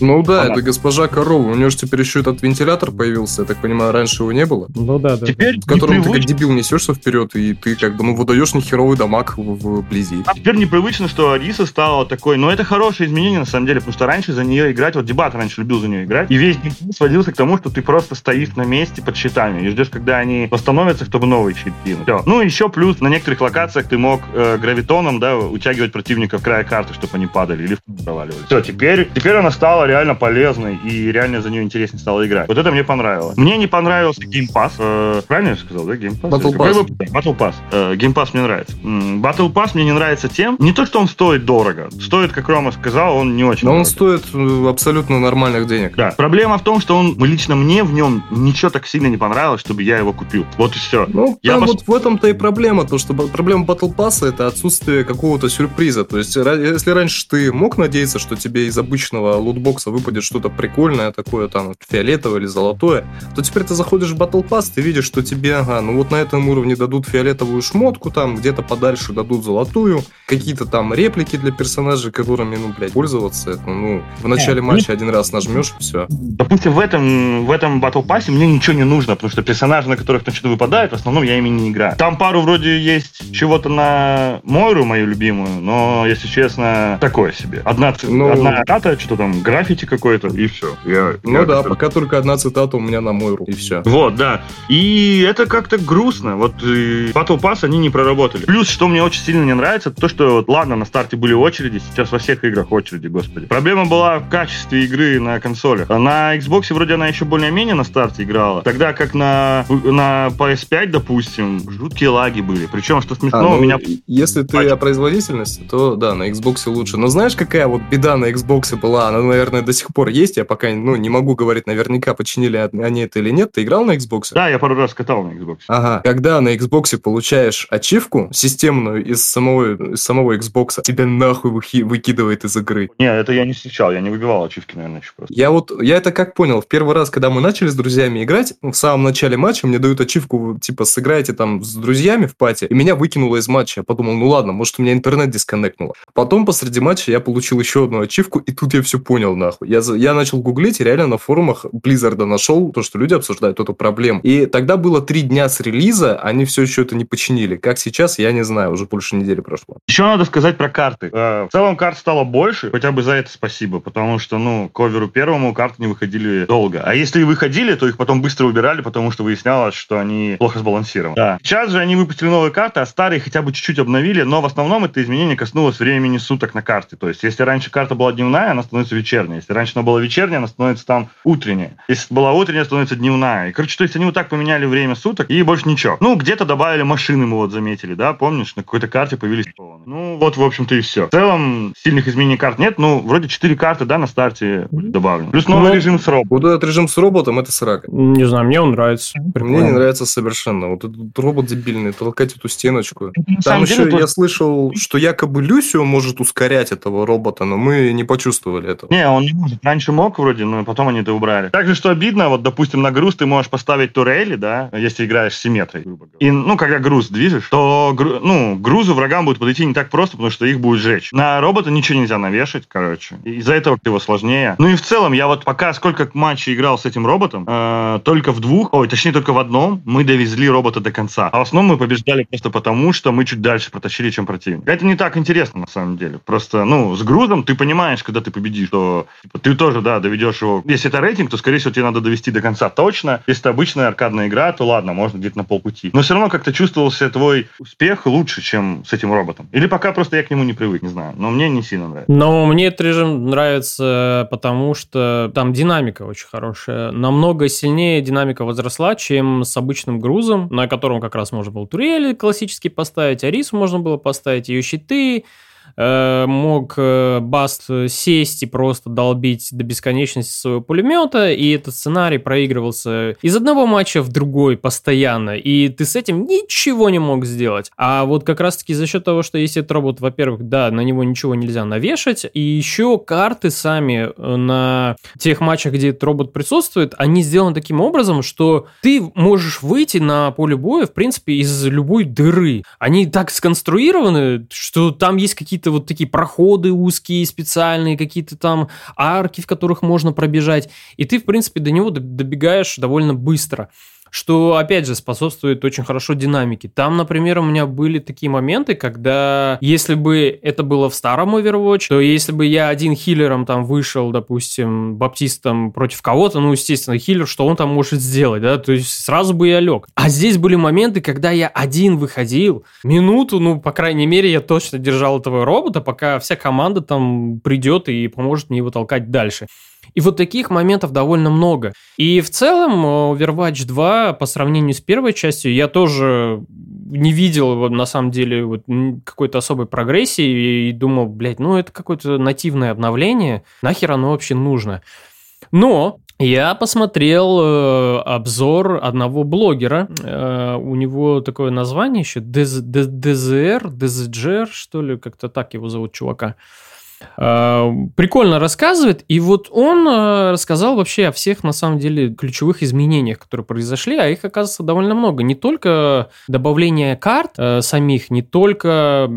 Ну да, это госпожа корова. У нее же теперь еще этот вентилятор появился. Я так понимаю, раньше его не было. Ну да, да. Теперь В котором ты как дебил несешься вперед, и ты как бы, ну, выдаешь нехеровый дамаг в- вблизи. А теперь непривычно, что Ариса стала такой, но это хорошее изменение на самом деле, потому что раньше за нее играть, вот Дебат раньше любил за нее играть, и весь геймплей сводился к тому, что ты просто стоишь на месте под щитами и ждешь, когда они восстановятся, чтобы новый щит кинуть. Всё. Ну, еще плюс на некоторых локациях ты мог э, гравитоном, да, утягивать противников в края карты, чтобы они падали или проваливались. Все, теперь, теперь она стала реально полезной, и реально за нее интереснее стало играть. Вот это мне понравилось. Мне не понравился Game Pass. Э, правильно я сказал, да, Game Pass? Battle Какой Pass. да, Battle Pass. Э, Game Pass мне нравится. Battle Pass мне не нравится тем, не то, что он стоит дорого. Стоит, как Рома сказал, он не очень Но он дорого. стоит э, абсолютно нормальных денег. Да. Проблема в том, что он лично мне в нем ничего так сильно не понравилось, чтобы я его купил. Вот и все. Ну, Я там пос- вот в этом-то и проблема, то что проблема Battle Pass это отсутствие какого-то сюрприза. То есть, если раньше ты мог надеяться, что тебе из обычного лутбокса выпадет что-то прикольное, такое там фиолетовое или золотое, то теперь ты заходишь в Battle Pass, ты видишь, что тебе, ага, ну вот на этом уровне дадут фиолетовую шмотку, там где-то подальше дадут золотую, какие-то там реплики для персонажей, которыми, ну, блядь, пользоваться, это, ну, в начале Э, матча один раз нажмешь, все. Допустим, в этом, в этом Battle Pass мне ничего не нужно, потому что персонажи, на которых там что-то выпадает, в основном я ими не играю. Там пару вроде есть чего-то на Мойру, мою любимую, но, если честно, такое себе. Одна, Ну- одна цитата, что там, граффити какое-то, и все. Я, Ну я да, пока только одна цитата у меня на мой рук, и все. Вот, да. И это как-то грустно. Вот э, Battle Pass они не проработали. Плюс, что мне очень сильно не нравится, то, что, вот, ладно, на старте были очереди, сейчас во всех играх очереди, господи. Проблема была в качестве игры на консолях. А На Xbox вроде она еще более-менее на старте играла. Тогда как на, на PS5, допустим, жуткие лаги были. Причем, что смешно, А, ну, у меня... Если ты о производительности, то да, на Xbox лучше. Но знаешь, какая вот беда на Xbox была? Она, наверное, до сих пор есть. Я пока ну, не могу говорить наверняка, починили они это или нет. Ты играл на Xbox? Да, я пару раз катал на Xbox. Ага. Когда на Xbox получаешь ачивку системную из самого, из самого Xbox, тебя нахуй выхи- выкидывает из игры. Не, это я не встречал, я не выбивал ачивки, наверное, еще просто. Я вот, я это как понял, в первый раз, когда мы начали с друзьями играть, ну, в самом начале матча мне дают ачивку, типа, сыграйте там с друзьями в пати, и меня выкинуло из матча. Я подумал, ну ладно, может, у меня интернет дисконнектнуло. Потом посреди матча я получил еще одну ачивку, и тут я все понял, нахуй. Я, я начал гуглить, и реально на форумах Blizzard нашел то, что люди обсуждают эту проблему. И тогда было три дня с релиза, они все еще это не починили. Как сейчас, я не знаю, уже больше недели прошло. Еще надо сказать про карты. Э, В целом карт стало больше, хотя бы за это спасибо, потому что, ну, коверу первому карты не выходили долго. А если и выходили, то их потом быстро убирали, потому что выяснялось, что они плохо сбалансированы. Да. Сейчас же они выпустили новые карты, а старые хотя бы чуть-чуть обновили, но в основном это изменение коснулось времени суток на карте. То есть, если раньше карта была дневная, она становится вечерняя. Если раньше она была вечерняя, она становится там утренняя. Если была утренняя, становится дневная. И, короче, то есть они вот так поменяли время суток и больше ничего. Ну, где-то добавили машины, мы вот заметили, да, помнишь, на какой-то карте появились ну, вот, в общем-то, и все. В целом, сильных изменений карт нет. Ну, вроде 4 карты, да, на старте добавлены. Плюс новый Ну, режим с роботом. Вот этот режим с роботом, это срака. Не знаю, мне он нравится. Мне Прикольно. не нравится совершенно. Вот этот робот дебильный, толкать эту стеночку. На Там еще деле, я тут- слышал, что якобы Люсио может ускорять этого робота, но мы не почувствовали этого. Не, он не может. Раньше мог вроде, но потом они это убрали. Также, что обидно, вот, допустим, на груз ты можешь поставить турели, да, если играешь с симметрой, грубо говоря. И, ну, когда груз движешь, то, ну, грузу врагам будет подойти не так просто, потому что их будет жечь. На робота ничего нельзя навешать, короче. Из-за этого его сложнее. Ну и в целом, я вот пока сколько матчей играл с этим роботом, э, только в двух, ой, точнее, только в одном мы довезли робота до конца. А в основном мы побеждали просто потому, что мы чуть дальше протащили, чем противник. Это не так интересно, на самом деле. Просто, ну, с грузом ты понимаешь, когда ты победишь, что типа, ты тоже, да, доведешь его. Если это рейтинг, то, скорее всего, тебе надо довести до конца точно. Если это обычная аркадная игра, то ладно, можно где-то на полпути. Но все равно как-то чувствовался твой успех лучше, чем с этим роботом. Или пока просто я к нему не привык, не знаю. Но мне не сильно нравится. Но мне этот режим нравится, потому что там динамика очень хорошая. Намного сильнее динамика возросла, чем с обычным грузом, на котором как раз можно было турели классические поставить, арис можно было поставить, ее щиты, э, мог э, Баст сесть и просто долбить до бесконечности своего пулемета, и этот сценарий проигрывался из одного матча в другой постоянно, и ты с этим ничего не мог сделать. А вот как раз-таки за счет того, что есть этот робот, во-первых, да, на него ничего нельзя навешать, и еще карты сами на тех матчах, где этот робот присутствует, они сделаны таким образом, что ты можешь выйти на поле боя, в принципе, из любой дыры. Они так сконструированы, что там есть какие-то вот такие проходы узкие, специальные, какие-то там арки, в которых можно пробежать, и ты, в принципе, до него добегаешь довольно быстро что, опять же, способствует очень хорошо динамике. Там, например, у меня были такие моменты, когда, если бы это было в старом Overwatch, то если бы я один хиллером там вышел, допустим, баптистом против кого-то, ну, естественно, хиллер, что он там может сделать, да, то есть сразу бы я лег. А здесь были моменты, когда я один выходил, минуту, ну, по крайней мере, я точно держал этого робота, пока вся команда там придет и поможет мне его толкать дальше. И вот таких моментов довольно много. И в целом Overwatch 2 по сравнению с первой частью я тоже не видел на самом деле вот, какой-то особой прогрессии и думал, блядь, ну это какое-то нативное обновление, нахер оно вообще нужно. Но я посмотрел э, обзор одного блогера. Э, у него такое название еще DZR, DZR, что ли, как-то так его зовут чувака. Э, прикольно рассказывает, и вот он э, рассказал вообще о всех, на самом деле, ключевых изменениях, которые произошли, а их, оказывается, довольно много. Не только добавление карт э, самих, не только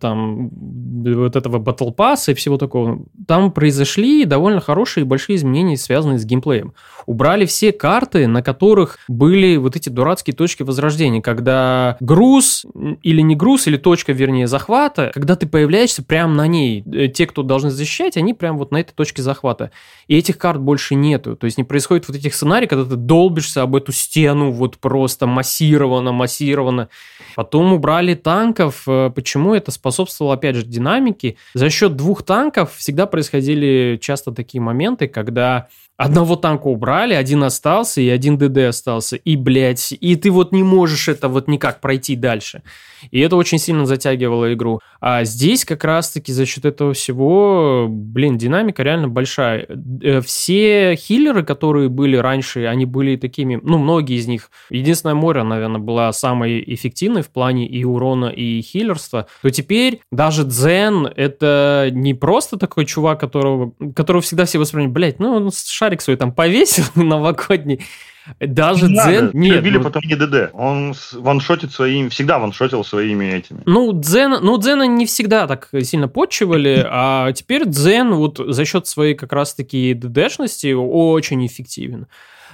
там вот этого Battle Pass и всего такого. Там произошли довольно хорошие и большие изменения, связанные с геймплеем. Убрали все карты, на которых были вот эти дурацкие точки возрождения, когда груз или не груз, или точка, вернее, захвата, когда ты появляешься прямо на ней, те, кто должны защищать, они прям вот на этой точке захвата. И этих карт больше нету. То есть не происходит вот этих сценариев, когда ты долбишься об эту стену вот просто массированно, массированно. Потом убрали танков. Э, почему это способствовало, опять же, динамике? За счет двух танков всегда происходили часто такие моменты, когда Одного танка убрали, один остался, и один ДД остался. И, блядь, и ты вот не можешь это вот никак пройти дальше. И это очень сильно затягивало игру. А здесь как раз-таки за счет этого всего, блин, динамика реально большая. Э, все хиллеры, которые были раньше, они были такими, ну, многие из них. Единственное, море, наверное, была самой эффективной в плане и урона, и хиллерства. То теперь даже Дзен это не просто такой чувак, которого, которого всегда все воспринимают, блядь, ну, он шарик свой там повесил новогодний, даже не Дзен... Надо. Нет, Любили ну... потом не ДД. Он ваншотит своими... Всегда ваншотил своими этими. Ну, Дзен... ну, Дзена не всегда так сильно подчивали, а теперь Дзен вот за счет своей как раз-таки ДДшности очень эффективен.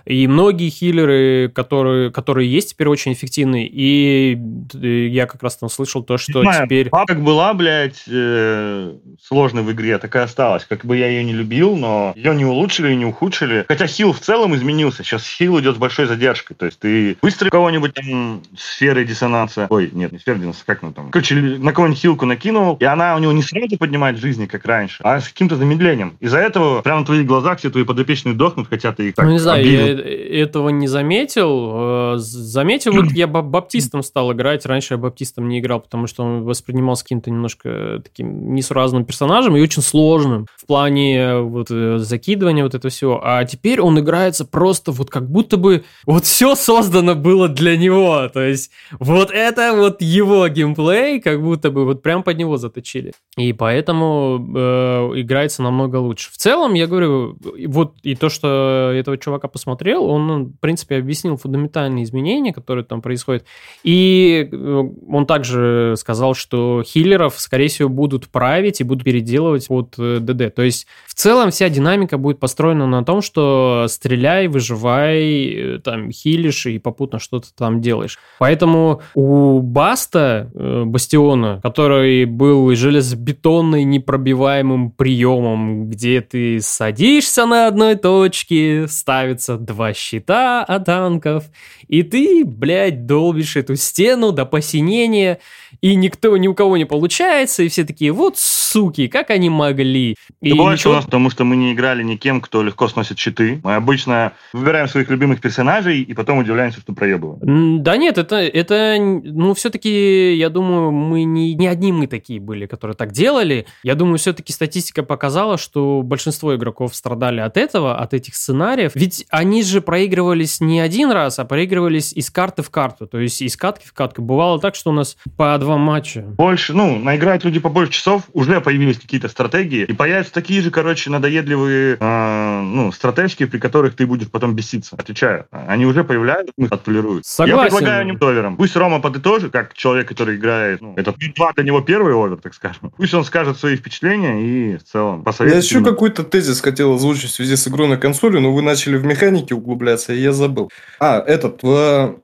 И многие хиллеры, которые, которые есть теперь очень эффективны. И я как раз там слышал то, что знаю, теперь... А как была, блядь, э, сложной в игре, так и осталась. Как бы я ее не любил, но ее не улучшили, не ухудшили. Хотя хил в целом изменился. Сейчас хил идет с большой задержкой. То есть ты быстро кого-нибудь там сферой диссонанса... Ой, нет, не сферой диссонанса, как ну там... Короче, на кого-нибудь хилку накинул, и она у него не сразу поднимает жизни, как раньше, а с каким-то замедлением. Из-за этого прямо на твоих глазах все твои подопечные дохнут, хотя ты их так Ну, не знаю, я, этого не заметил. Э, заметил, вот я баптистом стал играть. Раньше я баптистом не играл, потому что он воспринимался каким-то немножко таким несуразным персонажем и очень сложным в плане э, вот э, закидывания вот этого всего. А теперь он играется просто вот как будто бы вот все создано было для него. То есть вот это вот его геймплей, как будто бы вот прям под него заточили. И поэтому э, играется намного лучше. В целом, я говорю, вот и то, что этого чувака посмотрел, он он, в принципе, объяснил фундаментальные изменения, которые там происходят. И э, он также сказал, что хиллеров, скорее всего, будут править и будут переделывать ДД. Э, То есть, в целом, вся динамика будет построена на том, что стреляй, выживай, э, там, хилишь и попутно что-то там делаешь. Поэтому у Баста, Бастиона, который был железобетонный непробиваемым приемом, где ты садишься на одной точке, ставится два щита от танков, и ты, блядь, долбишь эту стену до посинения, и никто, ни у кого не получается, и все такие, вот суки, как они могли. И больше ничего... у нас, потому что мы не играли никем, кто легко сносит щиты. Мы обычно выбираем своих любимых персонажей, и потом удивляемся, что проебываем. Да нет, это, это ну, все-таки, я думаю, мы не, не одни мы такие были, которые так делали. Я думаю, все-таки статистика показала, что большинство игроков страдали от этого, от этих сценариев. Ведь они же проигрывались не один раз, а проигрывались из карты в карту, то есть из катки в катку. Бывало так, что у нас по два матча. Больше, ну, наиграют люди по больше часов, уже появились какие-то стратегии, и появятся такие же, короче, надоедливые, э, ну, стратежки, при которых ты будешь потом беситься. Отвечаю. Они уже появляются, мы отполируют. Согласен. Я предлагаю ним овером. Пусть Рома подытожит, как человек, который играет, ну, это два для него первый овер, так скажем. Пусть он скажет свои впечатления и в целом посоветует. Я еще какой-то тезис хотел озвучить в связи с игрой на консоли, но вы начали в механике углубляться, и я забыл. А, этот,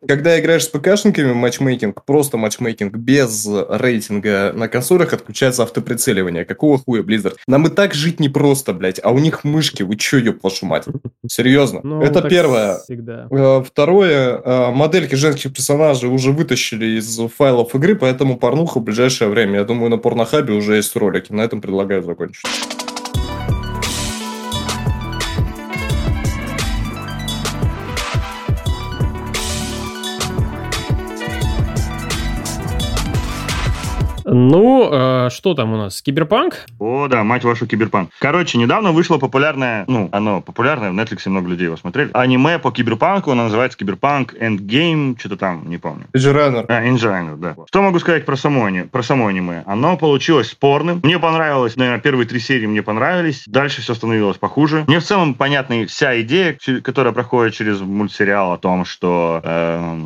когда играешь с ПКшниками матчмейкинг, просто матчмейкинг без рейтинга на консолях отключается автоприцеливание. Какого хуя, Blizzard? Нам и так жить непросто, блядь, а у них мышки, вы че, ёб вашу мать? Серьезно. Ну, Это первое. Всегда. Э, второе, э, модельки женских персонажей уже вытащили из файлов игры, поэтому порнуха в ближайшее время. Я думаю, на порнохабе уже есть ролики. На этом предлагаю закончить. Ну, э, что там у нас? Киберпанк? О, да, мать вашу, киберпанк. Короче, недавно вышло популярное, ну, оно популярное, в Netflix много людей его смотрели. Аниме по киберпанку, оно называется Киберпанк Edge, что-то там, не помню. Edgerunner. А, Edgerunner, да. Что могу сказать про само, про само аниме? Оно получилось спорным. Мне понравилось, наверное, первые три серии мне понравились. Дальше все становилось похуже. Мне в целом понятна вся идея, которая проходит через мультсериал о том, что э,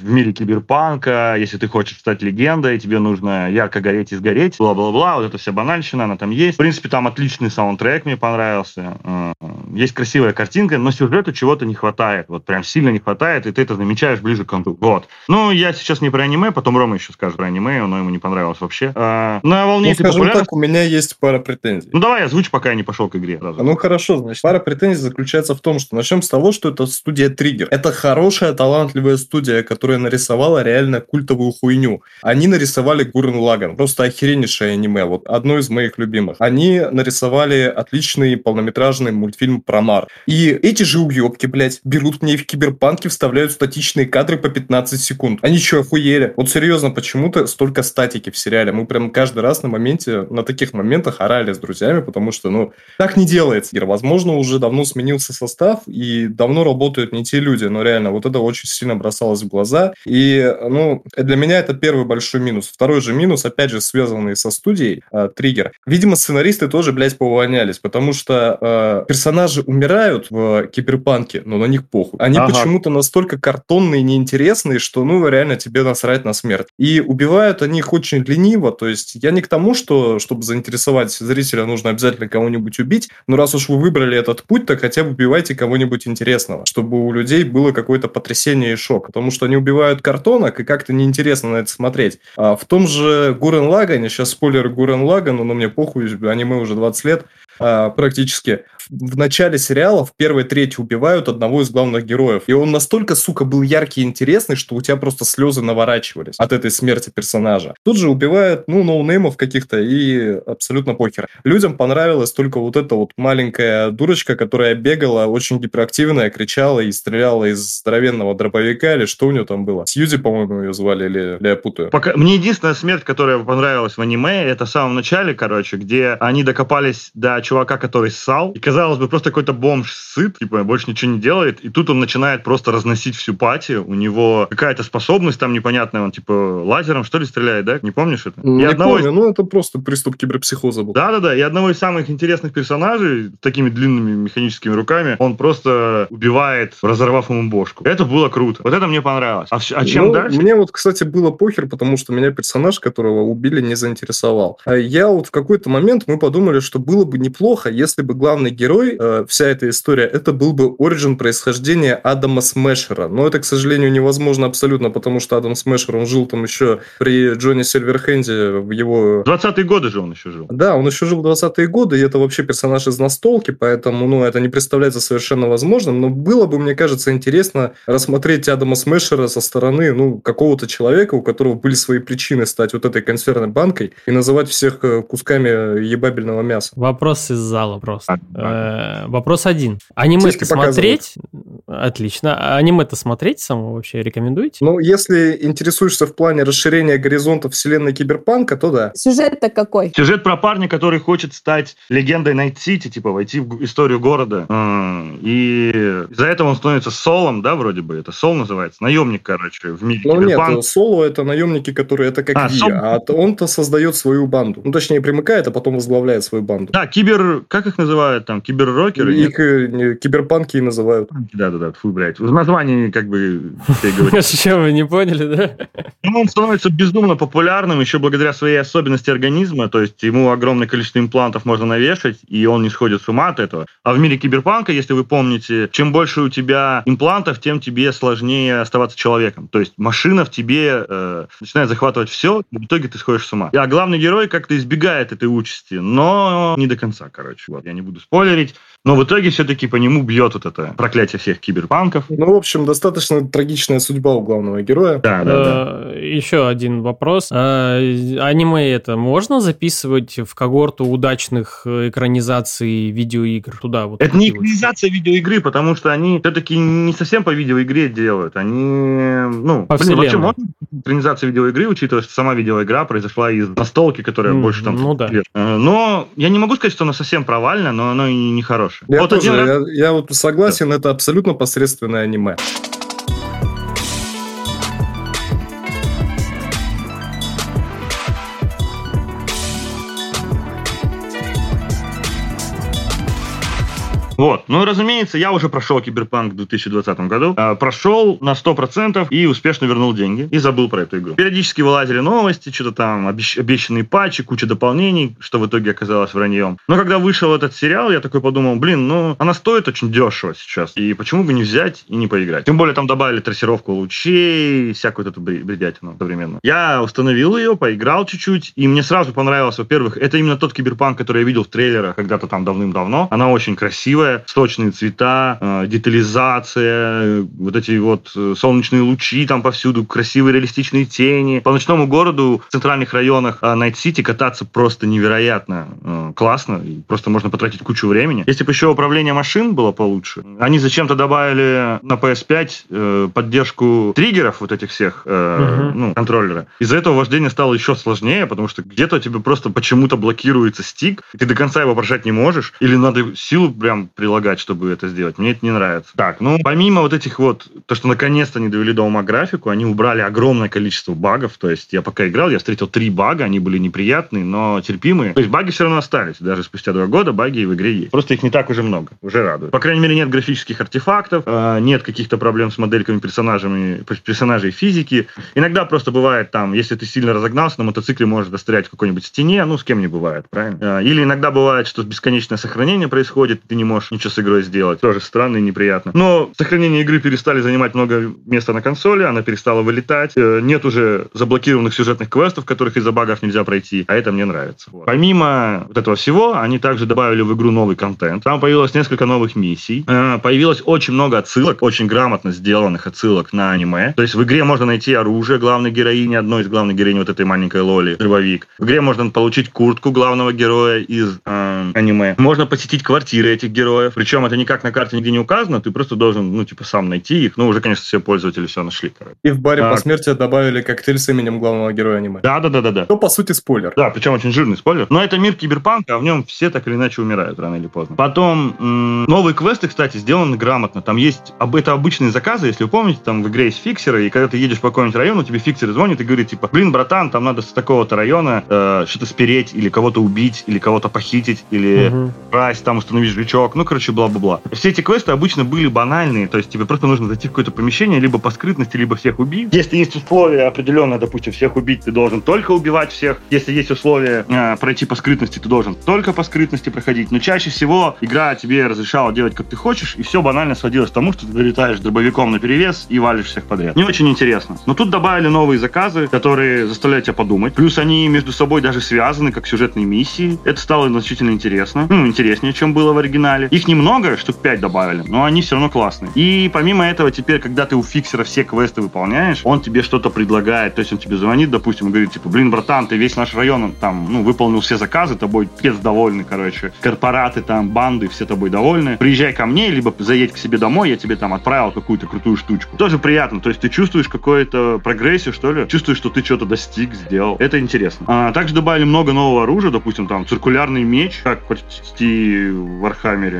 в мире киберпанка, если ты хочешь стать легендой, тебе нужно ярко ярко гореть и сгореть, бла-бла-бла, вот эта вся банальщина, она там есть. В принципе, там отличный саундтрек мне понравился. Э, есть красивая картинка, но сюжету чего-то не хватает. Вот прям сильно не хватает, и ты это замечаешь ближе к концу. Вот. Ну, я сейчас не про аниме, потом Рома еще скажет про аниме, но ему не понравилось вообще. А, на волне ну, скажем популярности... так, у меня есть пара претензий. Ну, давай озвучь, пока я не пошел к игре. Сразу. Ну, хорошо, значит, пара претензий заключается в том, что начнем с того, что это студия Триггер. Это хорошая, талантливая студия, которая нарисовала реально культовую хуйню. Они нарисовали Гурен Лаган. Просто охереннейшее аниме. Вот одно из моих любимых. Они нарисовали отличный полнометражный мультфильм про Мар. И эти же уебки, блядь, берут мне в киберпанке, вставляют статичные кадры по 15 секунд. Они что, охуели? Вот серьезно, почему-то столько статики в сериале. Мы прям каждый раз на моменте, на таких моментах орали с друзьями, потому что, ну, так не делается. Возможно, уже давно сменился состав, и давно работают не те люди, но реально, вот это очень сильно бросалось в глаза. И, ну, для меня это первый большой минус. Второй же минус, опять же, связанный со студией, э, Триггер. Видимо, сценаристы тоже, блядь, поувольнялись, потому что э, персонажи умирают в Киберпанке, но на них похуй. Они ага. почему-то настолько картонные и неинтересные, что, ну, реально тебе насрать на смерть. И убивают они их очень лениво, то есть я не к тому, что, чтобы заинтересовать зрителя, нужно обязательно кого-нибудь убить, но раз уж вы выбрали этот путь, то хотя бы убивайте кого-нибудь интересного, чтобы у людей было какое-то потрясение и шок, потому что они убивают картонок, и как-то неинтересно на это смотреть. А в том же Гурен Лагане, сейчас спойлер Гурен Лагану, но мне похуй, аниме уже 20 лет, практически в начале сериала в первой трети убивают одного из главных героев. И он настолько, сука, был яркий и интересный, что у тебя просто слезы наворачивались от этой смерти персонажа. Тут же убивают, ну, ноунеймов каких-то и абсолютно похер. Людям понравилась только вот эта вот маленькая дурочка, которая бегала, очень гиперактивная, кричала и стреляла из здоровенного дробовика или что у нее там было. Сьюзи, по-моему, ее звали, или, или я путаю. Пока... Мне единственная смерть, которая понравилась в аниме, это в самом начале, короче, где они докопались до чувака, который ссал, и казалось бы, просто какой-то бомж сыт, типа, больше ничего не делает, и тут он начинает просто разносить всю пати, у него какая-то способность там непонятная, он, типа, лазером, что ли, стреляет, да? Не помнишь это? Не и одного помню, из... ну, это просто приступ киберпсихоза был. Да-да-да, и одного из самых интересных персонажей с такими длинными механическими руками, он просто убивает, разорвав ему бошку. Это было круто. Вот это мне понравилось. А, а чем ну, дальше? Мне вот, кстати, было похер, потому что меня персонаж, которого убили, не заинтересовал. А я вот в какой-то момент мы подумали, что было бы неплохо неплохо, если бы главный герой, э, вся эта история, это был бы оригин происхождения Адама Смешера. Но это, к сожалению, невозможно абсолютно, потому что Адам Смешер, он жил там еще при Джонни Сильверхенде в его... 20-е годы же он еще жил. Да, он еще жил в 20-е годы, и это вообще персонаж из настолки, поэтому, ну, это не представляется совершенно возможным, но было бы, мне кажется, интересно рассмотреть Адама Смешера со стороны, ну, какого-то человека, у которого были свои причины стать вот этой консервной банкой и называть всех э, кусками ебабельного мяса. Вопрос из зала просто. Э, вопрос один. Аниме-то смотреть? Отлично. А аниме-то смотреть само вообще рекомендуете? Ну, если интересуешься в плане расширения горизонта вселенной Киберпанка, то да. Сюжет-то какой? Сюжет про парня, который хочет стать легендой Найт-Сити, типа войти в историю города. И из-за этого он становится соло, да, вроде бы. Это соло называется. Наемник, короче, в мире Ну нет, Соло это наемники, которые это как а, Ви, Сол... а он-то создает свою банду. Ну, точнее, примыкает, а потом возглавляет свою банду. Да, кибер... Как их называют там? Киберрокеры? Их э, киберпанки и называют. Да-да-да, фу, блядь. В названии как бы... Что, вы не поняли, да? Ну, он становится безумно популярным еще благодаря своей особенности организма, то есть ему огромное количество имплантов можно навешать, и он не сходит с ума от этого. А в мире киберпанка, если вы помните, чем больше у тебя имплантов, тем тебе сложнее оставаться человеком. То есть машина в тебе э, начинает захватывать все, и в итоге ты сходишь с ума. А главный герой как-то избегает этой участи, но не до конца, короче. Вот, я не буду спойлерить. Но в итоге все-таки по нему бьет вот это проклятие всех киберпанков. Ну, в общем, достаточно трагичная судьба у главного героя. Да, да, да. Э, Еще один вопрос. А, аниме это можно записывать в когорту удачных экранизаций видеоигр? Туда вот. Это не экранизация видеоигры, потому что они все-таки не совсем по видеоигре делают. Они, ну, по блин, вообще можно экранизация видеоигры, учитывая, что сама видеоигра произошла из настолки, которая mm, больше там... Ну да. Лет. Э, но я не могу сказать, что она совсем провальна, но она и не хороший. Я, вот тоже, один... я, я вот согласен, да. это абсолютно посредственное аниме. Вот. Ну, разумеется, я уже прошел Киберпанк в 2020 году. Э, прошел на 100% и успешно вернул деньги. И забыл про эту игру. Периодически вылазили новости, что-то там обещ- обещанные патчи, куча дополнений, что в итоге оказалось враньем. Но когда вышел этот сериал, я такой подумал, блин, ну, она стоит очень дешево сейчас. И почему бы не взять и не поиграть? Тем более там добавили трассировку лучей, всякую эту бредятину современную. Я установил ее, поиграл чуть-чуть, и мне сразу понравилось, во-первых, это именно тот Киберпанк, который я видел в трейлерах когда-то там давным-давно. Она очень красивая, красивая, сочные цвета, э, детализация, вот эти вот э, солнечные лучи там повсюду, красивые реалистичные тени. По ночному городу в центральных районах Найт-Сити кататься просто невероятно э, классно, просто можно потратить кучу времени. Если бы еще управление машин было получше, они зачем-то добавили на PS5 поддержку триггеров вот этих всех, uh-huh. ну, контроллера. Из-за этого вождение стало еще сложнее, потому что где-то тебе просто почему-то блокируется стик, ты до конца его прожать не можешь, или надо силу прям прилагать, чтобы это сделать. Мне это не нравится. Так, ну, помимо вот этих вот, то, что наконец-то они довели до ума графику, они убрали огромное количество багов. То есть я пока играл, я встретил три бага, они были неприятные, но терпимые. То есть баги все равно остались. Даже спустя два года баги в игре есть. Просто их не так уже много. Уже радует. По крайней мере, нет графических артефактов, э, нет каких-то проблем с модельками персонажами, персонажей физики. Иногда просто бывает там, если ты сильно разогнался, на мотоцикле может застрять в какой-нибудь стене, ну, с кем не бывает, правильно? Э, или иногда бывает, что бесконечное сохранение происходит, ты не можешь можешь ничего с игрой сделать. Тоже странно и неприятно. Но сохранение игры перестали занимать много места на консоли, она перестала вылетать. Э, нет уже заблокированных сюжетных квестов, которых из-за багов нельзя пройти, а это мне нравится. Вот. Помимо вот этого всего, они также добавили в игру новый контент. Там появилось несколько новых миссий. Э, появилось очень много отсылок, очень грамотно сделанных отсылок на аниме. То есть в игре можно найти оружие главной героини, одной из главных героинь вот этой маленькой Лоли, дробовик. В игре можно получить куртку главного героя из э, аниме. Можно посетить квартиры этих героев героев. Причем это никак на карте нигде не указано, ты просто должен, ну, типа, сам найти их. Ну, уже, конечно, все пользователи все нашли, короче. И в баре так. смерти добавили коктейль с именем главного героя аниме. Да-да-да-да. Ну, по сути, спойлер. Да, причем очень жирный спойлер. Но это мир киберпанка, а в нем все так или иначе умирают рано или поздно. Потом, м- новые квесты, кстати, сделаны грамотно. Там есть, это обычные заказы, если вы помните, там в игре есть фиксеры, и когда ты едешь по какому-нибудь району, тебе фиксер звонит и говорит, типа, блин, братан, там надо с такого-то района э, что-то спереть, или кого-то убить, или кого-то похитить, или угу. красть, там установить жучок. Ну, короче, бла-бла-бла. Все эти квесты обычно были банальные, то есть тебе просто нужно зайти в какое-то помещение, либо по скрытности, либо всех убить. Если есть условия определенные, допустим, всех убить, ты должен только убивать всех. Если есть условия э, пройти по скрытности, ты должен только по скрытности проходить. Но чаще всего игра тебе разрешала делать, как ты хочешь, и все банально сводилось к тому, что ты залетаешь дробовиком на перевес и валишь всех подряд. Не очень интересно. Но тут добавили новые заказы, которые заставляют тебя подумать. Плюс они между собой даже связаны, как сюжетные миссии. Это стало значительно интересно. Ну, интереснее, чем было в оригинале. Их немного, штук 5 добавили, но они все равно классные. И помимо этого, теперь, когда ты у фиксера все квесты выполняешь, он тебе что-то предлагает. То есть он тебе звонит, допустим, и говорит, типа, блин, братан, ты весь наш район там, ну, выполнил все заказы, тобой пипец довольны, короче. Корпораты там, банды, все тобой довольны. Приезжай ко мне, либо заедь к себе домой, я тебе там отправил какую-то крутую штучку. Тоже приятно. То есть ты чувствуешь какую-то прогрессию, что ли? Чувствуешь, что ты что-то достиг, сделал. Это интересно. А, также добавили много нового оружия, допустим, там циркулярный меч, как почти в Warhammer е.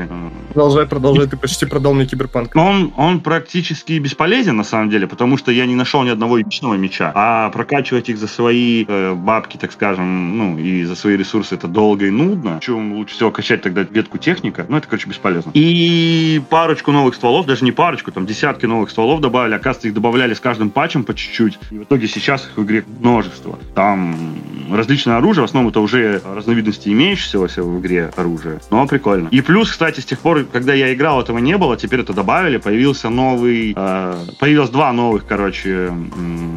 Продолжай, продолжай, ты почти продал мне киберпанк. Он, он практически бесполезен, на самом деле, потому что я не нашел ни одного эпичного меча. А прокачивать их за свои э, бабки, так скажем, ну, и за свои ресурсы, это долго и нудно. Чем лучше всего качать тогда ветку техника, ну, это, короче, бесполезно. И парочку новых стволов, даже не парочку, там десятки новых стволов добавили. Оказывается, их добавляли с каждым патчем по чуть-чуть. И в итоге сейчас их в игре множество. Там различное оружие, в основном это уже разновидности имеющегося в игре оружия. Но прикольно. И плюс, кстати, с тех пор, когда я играл, этого не было, теперь это добавили. Появился новый... Э, появилось два новых, короче,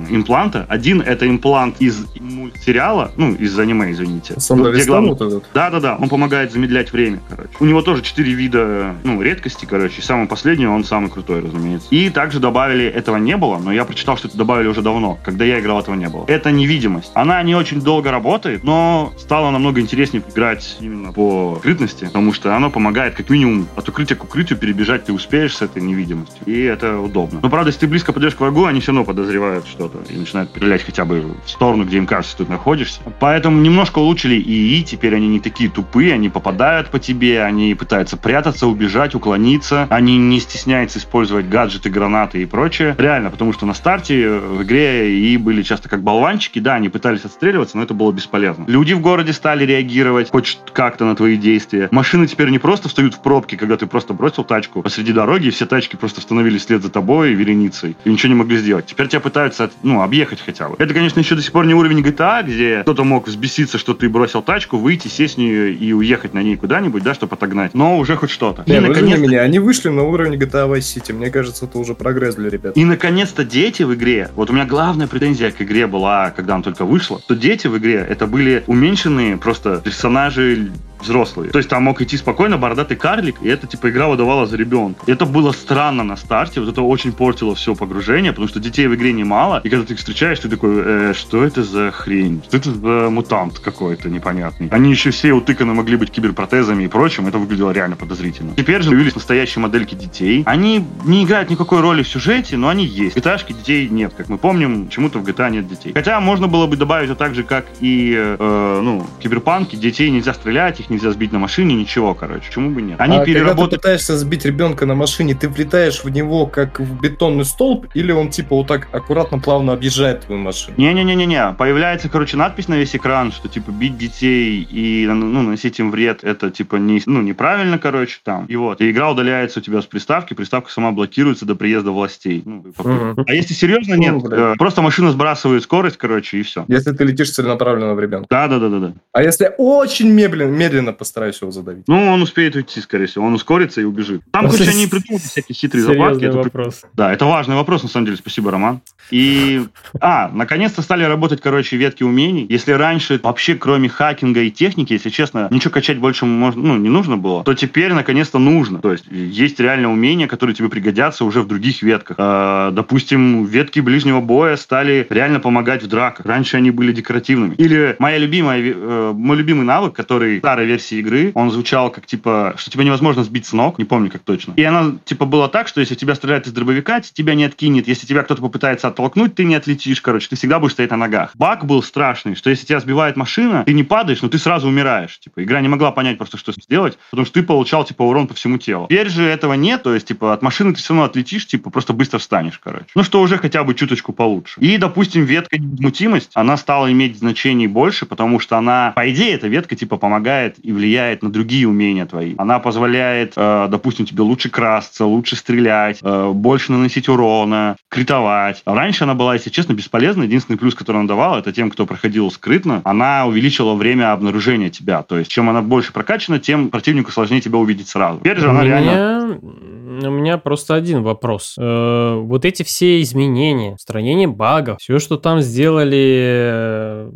импланта. Один это имплант из мультсериала, ну, из аниме, извините. Сам где главный... вот этот? Да-да-да, он помогает замедлять время, короче. У него тоже четыре вида, ну, редкости, короче. Самый последний, он самый крутой, разумеется. И также добавили, этого не было, но я прочитал, что это добавили уже давно. Когда я играл, этого не было. Это невидимость. Она не очень долго работает, но стало намного интереснее играть именно по скрытности, потому что она помогает как минимум от укрытия к укрытию перебежать ты успеешь с этой невидимостью. И это удобно. Но правда, если ты близко подойдешь к врагу, они все равно подозревают что-то и начинают стрелять хотя бы в сторону, где им кажется, ты находишься. Поэтому немножко улучшили ИИ, теперь они не такие тупые, они попадают по тебе, они пытаются прятаться, убежать, уклониться, они не стесняются использовать гаджеты, гранаты и прочее. Реально, потому что на старте в игре ИИ были часто как болванчики, да, они пытались отстреливаться, но это было бесполезно. Люди в городе стали реагировать хоть как-то на твои действия. Машины теперь не просто встают в пробки, когда ты просто бросил тачку посреди дороги, и все тачки просто становились вслед за тобой вереницей, и ничего не могли сделать. Теперь тебя пытаются, ну, объехать хотя бы. Это, конечно, еще до сих пор не уровень GTA, где кто-то мог взбеситься, что ты бросил тачку, выйти, сесть в нее и уехать на ней куда-нибудь, да, чтобы отогнать. Но уже хоть что-то. Не, и, ну, наконец меня, они вышли на уровень GTA Vice City. Мне кажется, это уже прогресс для ребят. И, наконец-то, дети в игре. Вот у меня главная претензия к игре была, когда она только вышла, что дети в игре это были уменьшенные просто персонажи взрослые. То есть там мог идти спокойно бородатый карлик, и это типа игра выдавала за ребенка. Это было странно на старте, вот это очень портило все погружение, потому что детей в игре немало, и когда ты их встречаешь, ты такой, э, что это за хрень? Что это за мутант какой-то непонятный? Они еще все утыканы могли быть киберпротезами и прочим, это выглядело реально подозрительно. Теперь же появились настоящие модельки детей. Они не играют никакой роли в сюжете, но они есть. В GTA детей нет, как мы помним, почему-то в GTA нет детей. Хотя можно было бы добавить вот так же, как и э, ну, в Киберпанке, детей нельзя стрелять, их нельзя сбить на машине, ничего, короче. Почему бы нет? Они а переработали... когда ты пытаешься сбить ребенка на машине, ты влетаешь в него как в бетонный столб, или он типа вот так аккуратно, плавно объезжает твою машину? Не-не-не-не-не. Появляется, короче, надпись на весь экран, что типа бить детей и ну, наносить им вред, это типа не, ну, неправильно, короче, там. И вот. И игра удаляется у тебя с приставки, приставка сама блокируется до приезда властей. Ну, угу. А если серьезно, нет. Ну, просто машина сбрасывает скорость, короче, и все. Если ты летишь целенаправленно в ребенка. Да-да-да-да. А если очень медленно, медленно постараюсь его задавить? Ну, он успеет уйти, скорее всего. Он ускорится и убежит. Там, короче, они придумали всякие хитрые закладки. Это вопрос. Да, это важный вопрос, на самом деле. Спасибо, Роман. И, а, наконец-то стали работать, короче, ветки умений. Если раньше вообще, кроме хакинга и техники, если честно, ничего качать больше можно, ну, не нужно было, то теперь, наконец-то, нужно. То есть, есть реально умения, которые тебе пригодятся уже в других ветках. Э, допустим, ветки ближнего боя стали реально помогать в драках. Раньше они были декоративными. Или моя любимая, э, мой любимый навык, который в старой версии игры, он звучал как, типа, что тебя невозможно сбить с ног, не помню как точно. И она, типа, была так, что если тебя стреляют из дробовика, тебя не откинет. Если тебя кто-то попытается оттолкнуть, ты не отлетишь, короче, ты всегда будешь стоять на ногах. Баг был страшный, что если тебя сбивает машина, ты не падаешь, но ты сразу умираешь. Типа, игра не могла понять просто, что сделать, потому что ты получал, типа, урон по всему телу. Теперь же этого нет, то есть, типа, от машины ты все равно отлетишь, типа, просто быстро встанешь, короче. Ну, что уже хотя бы чуточку получше. И, допустим, ветка невозмутимость, она стала иметь значение больше, потому что она, по идее, эта ветка, типа, помогает и влияет на другие умения твои. Она позволяет, э, допустим, тебе лучше красться, лучше стрелять, э, больше наносить урона, критовать. Раньше она была, если честно, бесполезна. Единственный плюс, который она давала, это тем, кто проходил скрытно. Она увеличила время обнаружения тебя. То есть, чем она больше прокачана, тем противнику сложнее тебя увидеть сразу. Теперь же она у реально... Меня... У меня просто один вопрос. Э, вот эти все изменения, устранение багов, все, что там сделали э,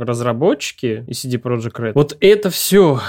разработчики и CD Projekt Red, вот это все